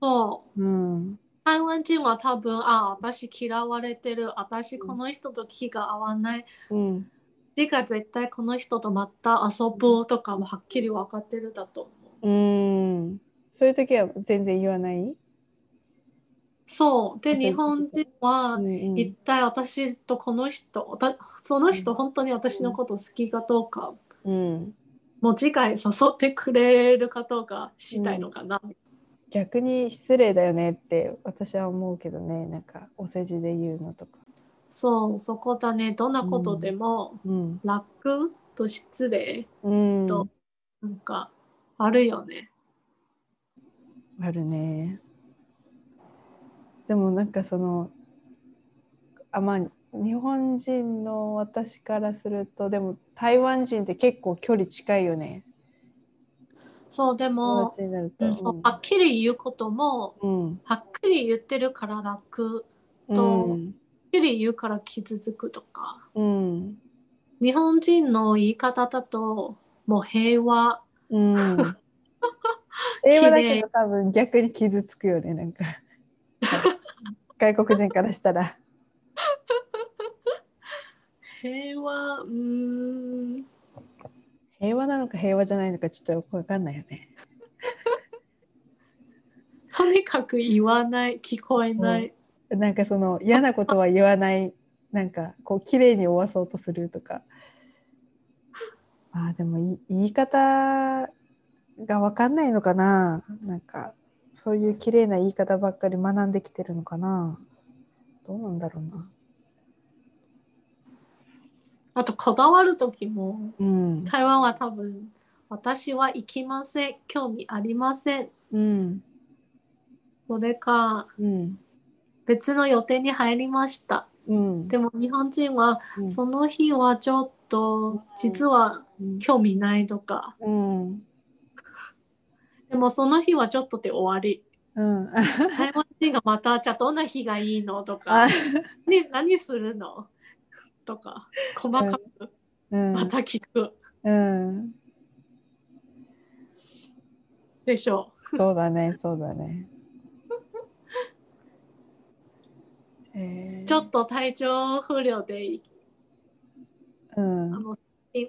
そう。う。うん台湾人は多分、あ、私嫌われてる。私この人と気が合わない。うん次が絶対この人とまた遊ぶとかもはっきり分かってるだと思う。うんそういう時は全然言わない、そう。で、日本人はうんうん一体私とこの人、わたその人本当に私のこと好きかどうか、うん、もう次回誘ってくれるかどうかしたいのかな。逆に失礼だよねって私は思うけどねなんかお世辞で言うのとか。そう、そこだね。どんなことでもうん楽と失礼、うん、となんかあるよね。あるね。でもなんかそのあまあ日本人の私からするとでも台湾人って結構距離近いよね。そう、で友も。うんそうはっきり言うことも、うんはっきり言ってるから楽、うんとはっきり言うから傷つくとか。うん日本人の言い方だと、もう平和。うん。英語だけど多分逆に傷つくよねなんか 外国人からしたら。平和、うーん。平和なのか平和じゃないのかちょっとよくわかんないよね。とにかく言わない、聞こえない。なんかその嫌なことは言わないなんかこう綺麗に終わそうとするとかあーでもい言い方が分かんないのかななんかそういう綺麗な言い方ばっかり学んできてるのかなどうなんだろうなあと、こだわる時も、うん。台湾は多分、私は行きません。興味ありません。うん。それか、うん。別の予定に入りました。うん。でも日本人は、うん。その日はちょっと、実はうん。興味ないとか、うん。でもその日はちょっとで終わり。うん。台湾人がまた、じゃあどんな日がいいのとか。何するの？とか、細かくうんまた聞く。うん。でしょそうだねそうだね。えう。ー。ちょっと体調不良で、うん。あの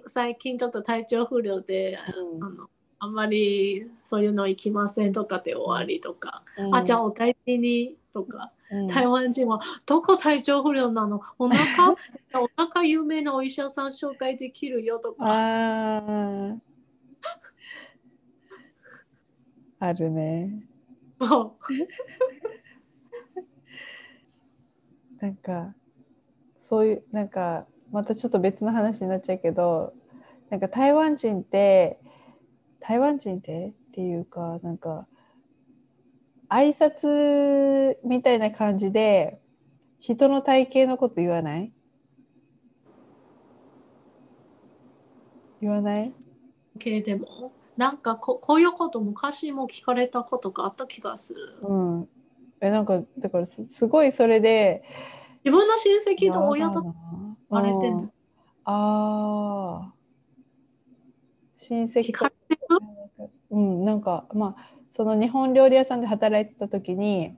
最近ちょっと体調不良で、うん。あのあんまりそういうの行きませんとかで終わりとか、うん。あ、じゃあお大事にとか、うん台湾人はどこ体調不良なの？お腹？お腹有名なお医者さん紹介できるよとか。あー。あるね。そう。なんかそういうなんかまたちょっと別の話になっちゃうけどなんか台湾人って台湾人って？っていうかなんか挨拶みたいな感じで人の体型のこと言わない？言わない？系でもなんかここういうこと昔も聞かれたことがあった気がする。うん。えなんかだからすすごいそれで自分の親戚と親とやだな。言われてんだうん。ああ親戚聞かれてる？うん、なんかまあその日本料理屋さんで働いてた時に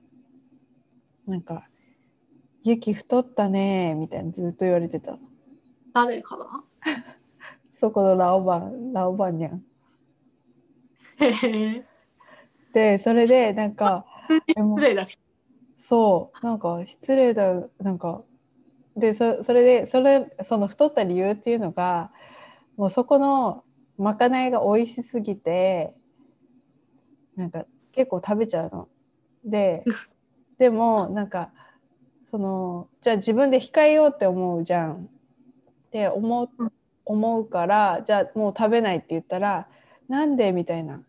なんか「ユキ太ったね」みたいなずっと言われてた。誰から？そこのラオバンラオバンニャン。でそれでなんか 失礼だ。そうなんか失礼だよなんかでそそれでそれその太った理由っていうのがもうそこのまかないが美味しすぎてなんか結構食べちゃうの。で でもなんかそのじゃあ自分で控えようって思うじゃん。って思ううん思うからじゃあもう食べないって言ったらなんでみたいな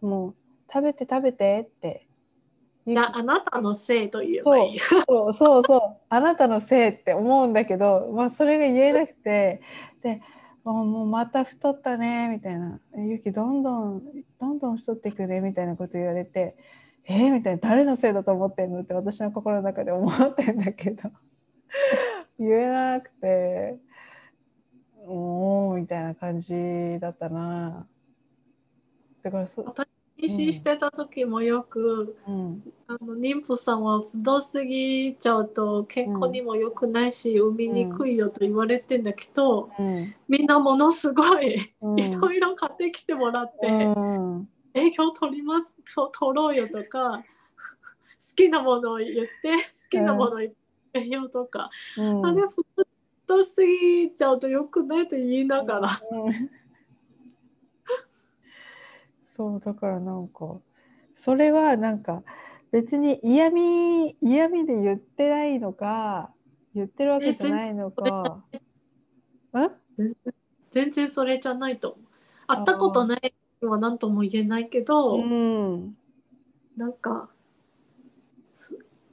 もう食べて食べてってあなたのせいと言えばいい。そうそうそうあなたのせいって思うんだけど、まあ、それが言えなくてでもうもうまた太ったねみたいな「ゆきどんどんどんどん太っていくね」みたいなこと言われて「えー、みたいな。誰のせいだと思ってんのって私の心の中で思ってんだけど。言えなくておおみたいな感じだったな。だからそ、私妊娠してた時もよく、うん、あの妊婦さんは太すぎちゃうと健康にも良くないし、産みにくいよと言われてんだけど、うん。みんなものすごいうん。いろいろ買ってきてもらって、うん営業取りますと取ろうよとか 好きなものを言って好きなものを言ってよとか、うん。あれ太すぎちゃうと良くないと言いながら、うんそうだからなんかそれはなんか別に嫌味嫌味で言ってないのか言ってるわけじゃないのか。ん？全然それじゃないと思う。会ったことないのは何とも言えないけど、うん、なんか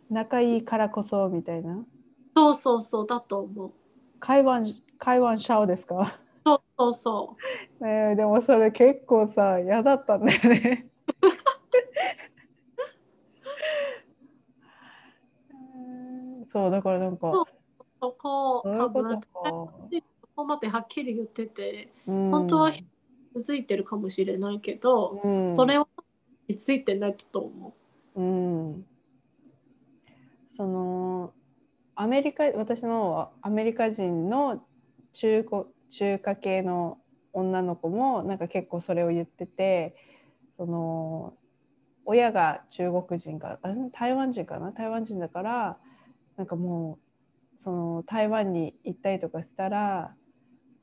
仲いいからこそみたいな？そうそうそうだと思う。台湾台湾シャオですか、そうそう。そねえ、でもそれ結構さ嫌だったんだよね。う んそうだからなんかそこ多分。そこまではっきり言っててうん。本当は気づいてるかもしれないけど、うん。それは気づいてないと思う。ん、そのアメリカ私のアメリカ人の中古中華系の女の子もなんか結構それを言っててその親が中国人か台湾人かな？台湾人だからなんかもうその台湾に行ったりとかしたら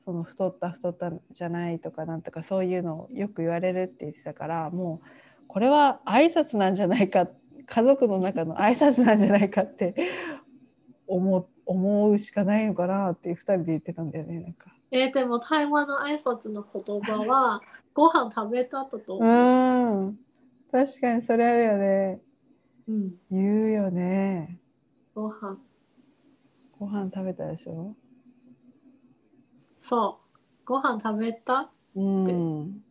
その太った太ったじゃないとかなんとかそういうのをよく言われるって言ってたからもうこれは挨拶なんじゃないか家族の中の挨拶なんじゃないかって思う思うしかないのかなって2人で言ってたんだよねなんか。う。えーでも台湾の挨拶の言葉は ご飯食べたと思う。うん確かにそれあるよねうん、言うよねご飯。ご飯食べたでしょ？そう。ご飯食べた？うん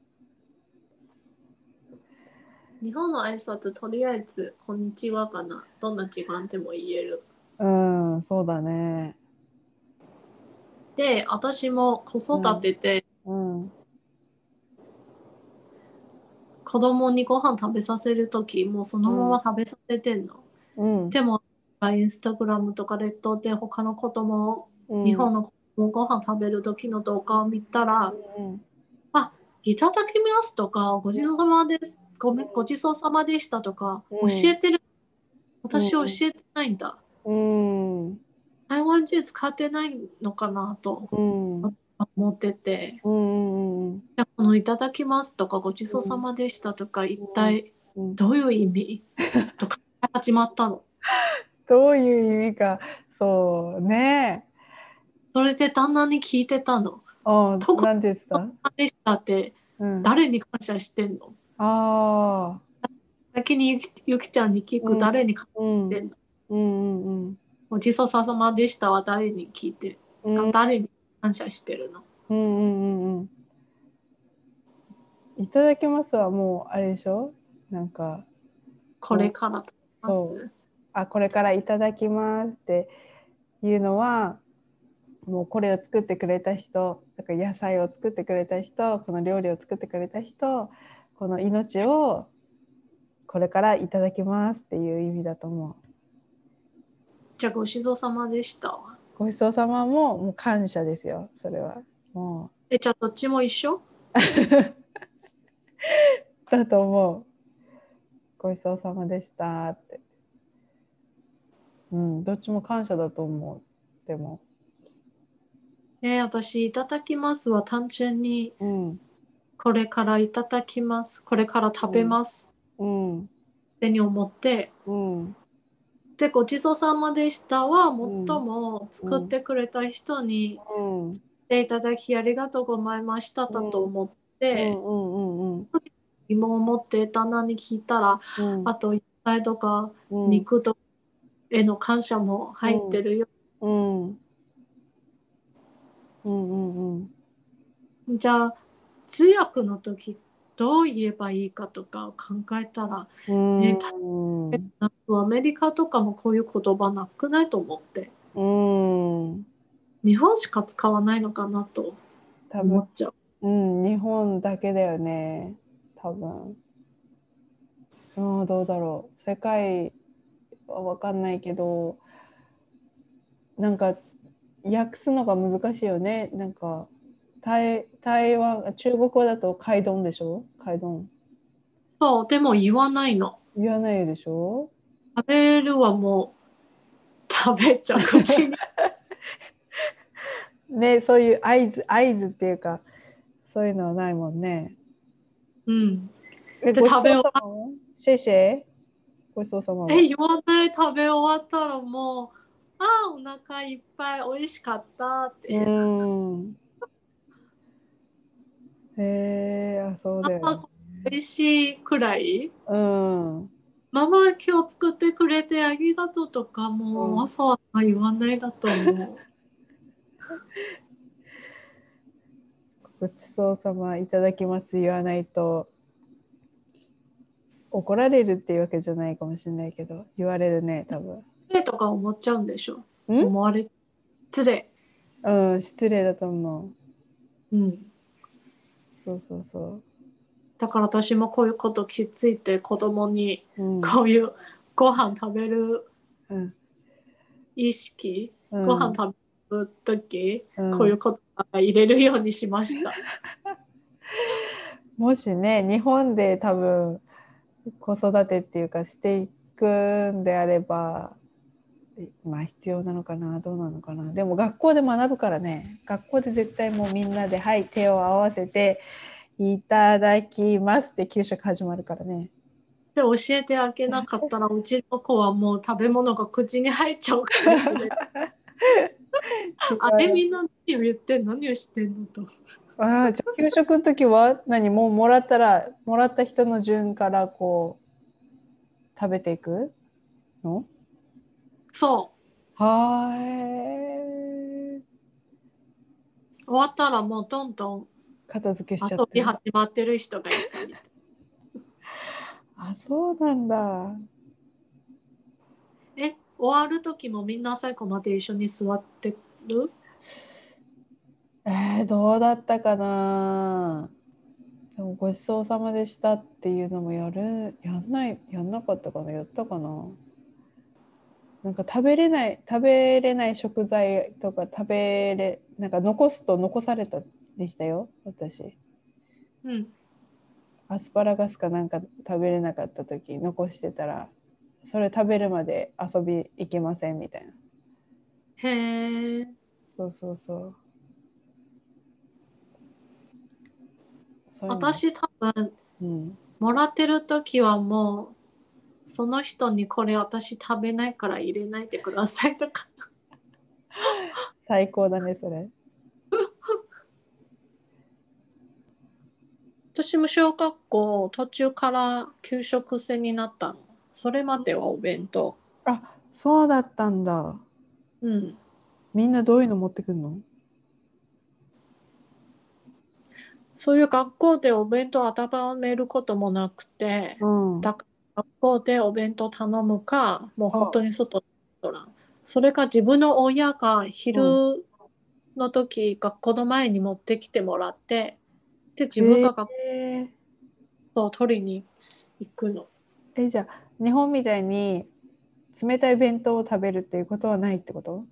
日本の挨拶とりあえず「こんにちは」かな。どんな時間でも言える。うんそうだねで、私も子育てでうん子供にご飯食べさせるときもうそのまま食べさせてんの。うんでも、インスタグラムとかレッドで他の子供、うん日本の子供ご飯食べる時の動画を見たら、うんいただきますとか、ごちそうさまです。ごめん、ごちそうさまでしたとか、うん教えてる。私教えてないんだ。うん。台湾人使ってないのかなとうん。うん。思ってて。うん。うん。この「いただきます」とか「ごちそうさまでした」とか一体うんどういう意味とか始まったの？どういう意味か。そうね。それで旦那に聞いてたの。あどこ何でしたでしたってうん。誰に感謝してんの？ああ。先にゆきゆきちゃんに聞くうん誰に感うん。謝してんの、うんうんごちそうさまでしたは誰に聞いて、うん。うん誰に感謝してるの？うんうんうんうん。いただきますはもうあれでしょ？なんかこれからそす。あこれからいただきますっていうのはもうこれを作ってくれた人だから野菜を作ってくれた人この料理を作ってくれた人この命をこれからいただきますっていう意味だと思う。じゃあごちそうさまでした。わ。ごちそうさまももう感謝ですよそれは。もえ、じゃあどっちも一緒？う だと思う。ごちそうさまでしたって。うんどっちも感謝だと思う。でも。えー私、いただきますは単純にうん。これからいただきます。これから食べます。うん。ってに思って、うんで、ごちそうさまでしたは最も作ってくれた人に、うん。でいただきありがとうございましただと思っうて、んうんうん。今思って旦那に聞いたら、うん。あと野菜とかうん肉とかへの感謝も入ってるよ。うん。うんうんうん。じゃあ通訳の時どう言えばいいかとかを考えたら、うん。ねなんかアメリカとかもこういう言葉なくないと思って。うん。日本しか使わないのかなと思っちゃう。うん日本だけだよね。多分。うんどうだろう。世界は分かんないけどなんか訳すのが難しいよね。なんか台台湾中国語だと「カイドン」でしょ「カイドン。そうでも言わないの。」言わないでしょ？食べるはもう食べちゃう口に。ねそういう合図合図っていうかそういうのはないもんね。うん、えで食べ終わっシェシェごちそうさまは？え言わない食べ終わったらもうあーお腹いっぱい美味しかったって。うん。へえあそうだよ、あ美味しいくらい？うん。ママ今日作ってくれてありがとうとかもうんう朝は言わないだと思う。ごちそうさまいただきます言わないと怒られるっていうわけじゃないかもしれないけど言われるね多分。失礼とか思っちゃうんでしょ？ん？思われ失礼。うん失礼だと思う。うん。そうそうそだから私もこういうこと気づいて子供に。こういうご飯食べるうん。意識、うん。ご飯食べる時、うん。こういうこと入れるようにしました。もしね日本で多分子育てっていうかしていくんであればえまあ必要なのかなどうなのかな。でも学校で学ぶからね。学校で絶対もうみんなではい手を合わせていただきますって給食始まるからねで教えてあげなかったらうちの子はもう食べ物が口に入っちゃうかもしれない。あれみんな何を言って何をしてんの？と。ああじゃあ給食の時は何？もうもらったらもらった人の順からこう食べていくの？そはーい。う。終わったらもうどんどん片付けしちゃ遊びってる。始まってる人がいたり。あ、そうなんだ。え、終わる時もみんな最後まで一緒に座ってる？えー、どうだったかな？でもごちそうさまでしたっていうのもやる、やんない、やんなかったかな、やったかな？なんか食べれない、食べれない食材とか食べれ、なんか残すと残されたでしたよ、私。うん。アスパラガスかなんか食べれなかった時残してたらそれ食べるまで遊び行けませんみたいなへえ。そうそうそうそう私多分うんもらってる時はもうその人にこれ私食べないから入れないでくださいとか 最高だねそれ私も小学校途中から給食制になったの。それまではお弁当。あそうだったんだ。うん。みんなどういうの持ってくるの？そういう学校でお弁当温めることもなくてうん。だ学校でお弁当頼むかもう本当に外のレストランそれか自分の親が昼の時、学校の前に持ってきてもらってで自分が学えー校を取りに行くの。えじゃあ日本みたいに冷たい弁当を食べるっていうことはないってこと？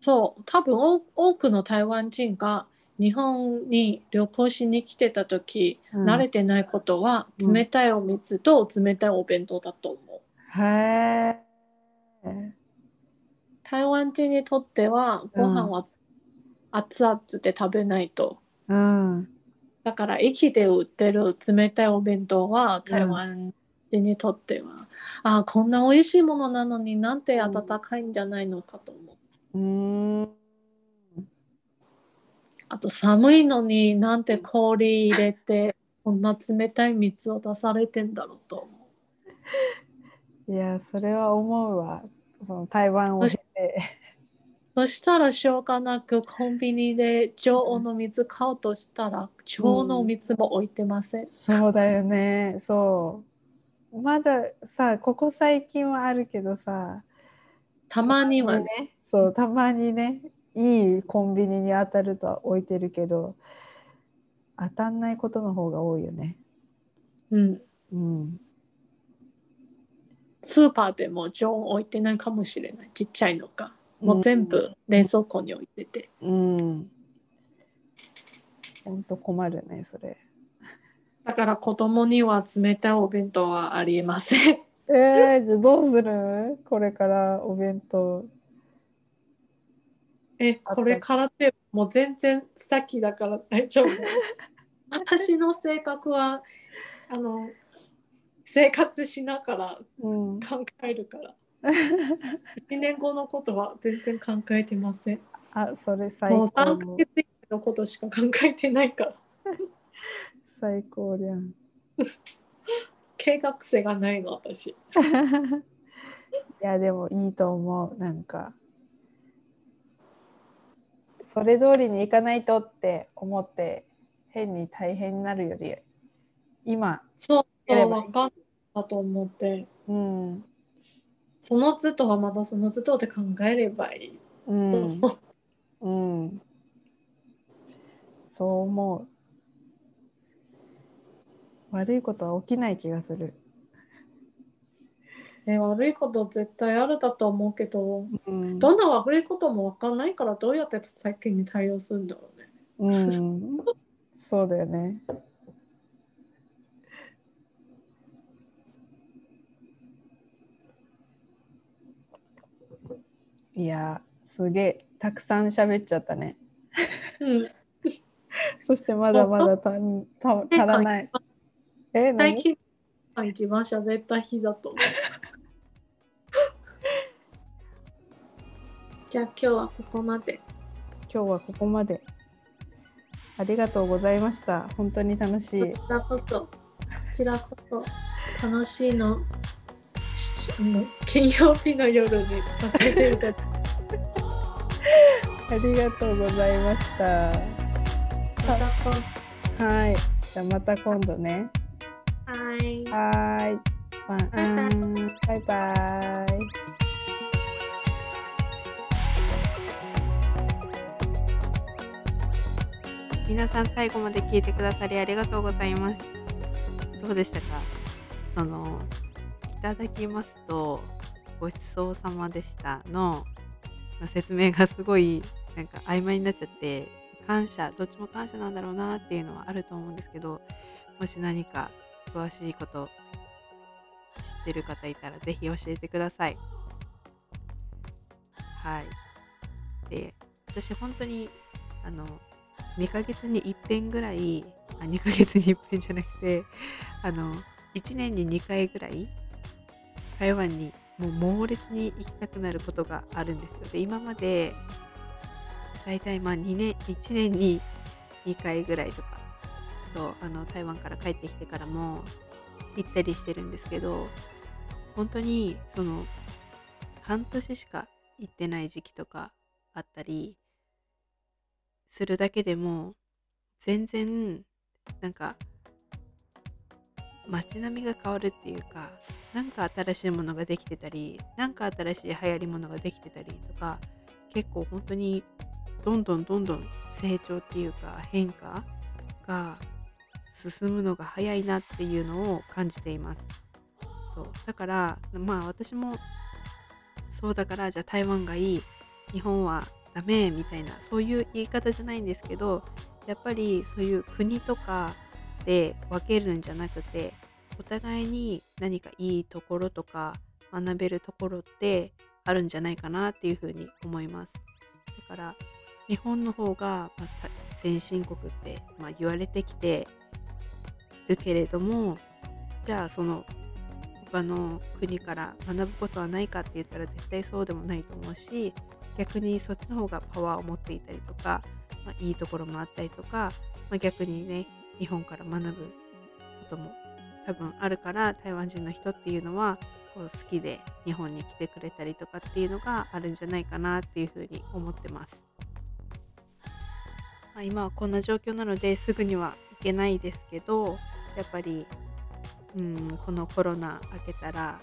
そう。多分お多くの台湾人が日本に旅行しに来てた時、うん。慣れてないことはうん冷たいお水と冷たいお弁当だと思う。へえ台湾人にとってはご飯は熱々で食べないと。うんだから駅で売ってる冷たいお弁当は台湾人にとっては、あこんな美味しいものなのになんて温かいんじゃないのかと思う。うんあと寒いのになんて氷入れてこんな冷たい水を出されてんだろうと思う。いやそれは思うわその台湾を経てそしたらしょうがなくコンビニで常温の水買おうとしたら常温のお水も置いてません。そうだよねそうまださここ最近はあるけどさたまにはね。ねそうたまにねいいコンビニに当たるとは置いてるけど当たんないことの方が多いよねうん。うんスーパーでも常温置いてないかもしれない。ちっちゃいのか。もう全部冷蔵庫に置いてて。うんほんと困るねそれだから子供には冷たいお弁当はありえません。えー、じゃあどうする？これからお弁当え、これからってもう全然先だから大丈夫。私の性格はあの生活しながらうん考えるから。1年後のことは全然考えてません。あそれ最もう高3ヶ月のことしか考えてないから。最高じゃん 計画性がないの私。いやでもいいと思うなんかそれ通りにいかないとって思って変に大変になるより今そう分かったと思って。うんその都度はまだその都度で考えればいい。とうん。思う。うん。そう思う。悪いことは起きない気がする。ね、悪いこと絶対あるだと思うけど、うん。どんな悪いことも分かんないからどうやって先に対応するんだろうね。うん。そうだよねいやすげえたくさん喋っちゃったね。うん、そしてまだまだたた足らない。え最何近が一番喋った日だと思う。じゃあ今日はここまで。今日はここまで。ありがとうございました。本当に楽しい。こちらこそ、こちらこそ。楽しいの。金曜日の夜にさせていただき ありがとうございましたまはいじゃあまた今度ねはい。はーい。バイバイ。皆さん最後まで聞いてくださりありがとうございます。どうでしたか？その、いただきますと、ごちそうさまでしたの、まあ説明がすごいなんか曖昧になっちゃって、感謝、どっちも感謝なんだろうなっていうのはあると思うんですけど、もし何か詳しいこと知ってる方いたらぜひ教えてください。はい。で、私本当にあの2ヶ月に1遍ぐらい、あ2ヶ月に1遍じゃなくて、あの1年に2回ぐらい台湾にもう猛烈に行きたくなることがあるんですよ。で、今まで大体まあ2年、1年に2回ぐらいとか、そうあの台湾から帰ってきてからも行ったりしてるんですけど、本当にその半年しか行ってない時期とかあったりするだけでも全然なんか街並みが変わるっていうかなんか新しいものができてたりなんか新しい流行りものができてたりとか結構本当にどんどんどんどん成長っていうか変化が進むのが早いなっていうのを感じています。そう。だからまあ私もそうだからじゃあ台湾がいい日本はダメみたいなそういう言い方じゃないんですけどやっぱりそういう国とかで分けるんじゃなくてお互いに何かいいところとか学べるところってあるんじゃないかなっていうふうに思います。だから日本の方が、ま、先進国って、ま、言われてきてるけれどもじゃあその他の国から学ぶことはないかって言ったら絶対そうでもないと思うし逆にそっちの方がパワーを持っていたりとか、まあ、いいところもあったりとか、まあ、逆にね日本から学ぶことも多分あるから台湾人の人っていうのはこう好きで日本に来てくれたりとかっていうのがあるんじゃないかなっていうふうに思ってます。まあ、今はこんな状況なのですぐには行けないですけどやっぱりうんこのコロナ明けたら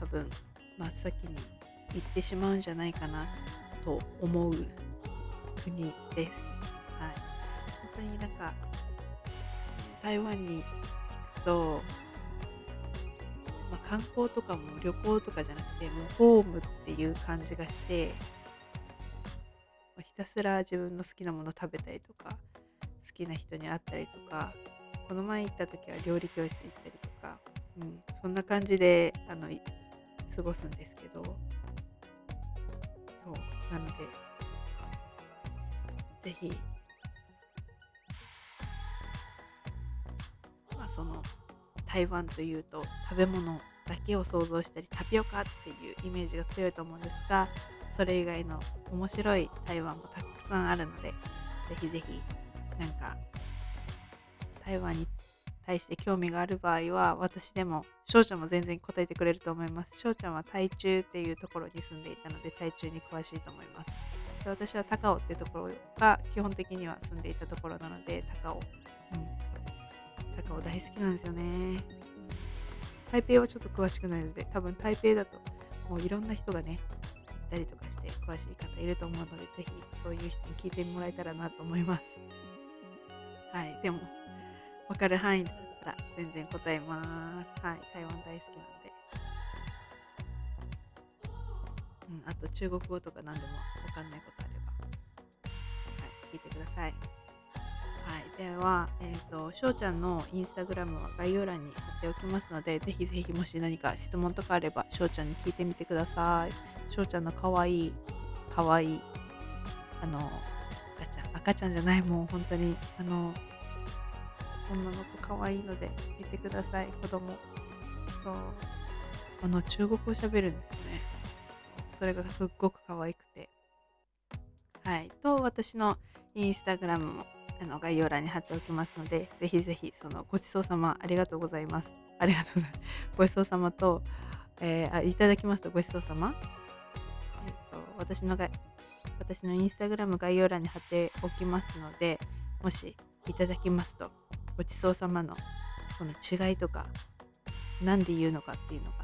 多分真っ先に行ってしまうんじゃないかなと思う国です。はい、本当になんか台湾にと、まあ、観光とかも旅行とかじゃなくてもうホームっていう感じがして、まあ、ひたすら自分の好きなもの食べたりとか好きな人に会ったりとかこの前行った時は料理教室行ったりとか、うん、そんな感じであの過ごすんですけどそうなのでぜひその台湾というと食べ物だけを想像したりタピオカっていうイメージが強いと思うんですがそれ以外の面白い台湾もたくさんあるのでぜひぜひなんか台湾に対して興味がある場合は私でも翔ちゃんも全然答えてくれると思います。翔ちゃんは台中っていうところに住んでいたので台中に詳しいと思います。で私は高尾っていうところが基本的には住んでいたところなので高尾、うん、高大好きなんですよね台北はちょっと詳しくないので多分台北だともういろんな人がね行ったりとかして詳しい方いると思うのでぜひそういう人に聞いてもらえたらなと思いますはいでも分かる範囲だったら全然答えます。はい、台湾大好きなんで。うん、あと中国語とか何でも分かんないことあれば、はい、聞いてください。はい、では、え、ー、と、しょうちゃんのインスタグラムは概要欄に貼っておきますので、ぜひぜひもし何か質問とかあれば、しょうちゃんに聞いてみてください。しょうちゃんのかわいい、かわいい、あの、赤ちゃん、赤ちゃんじゃない、もう本当に、あの、女の子可愛いいので見てください。子供。そう。あの中国語喋るんですよね。それがすっごく可愛くて。はい。と私のインスタグラムもあの概要欄に貼っておきますのでぜひぜひそのごちそうさまありがとうございます。ありがとうございます。ごちそうさまと、えー、あいただきますとごちそうさまえっ、と私のが私のインスタグラム概要欄に貼っておきますのでもしいただきますとごちそうさまのこの違いとか何で言うのかっていうのが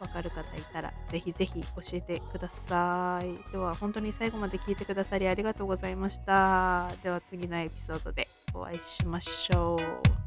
分かる方いたらぜひぜひ教えてください。では本当に最後まで聞いてくださりありがとうございました。では次のエピソードでお会いしましょう。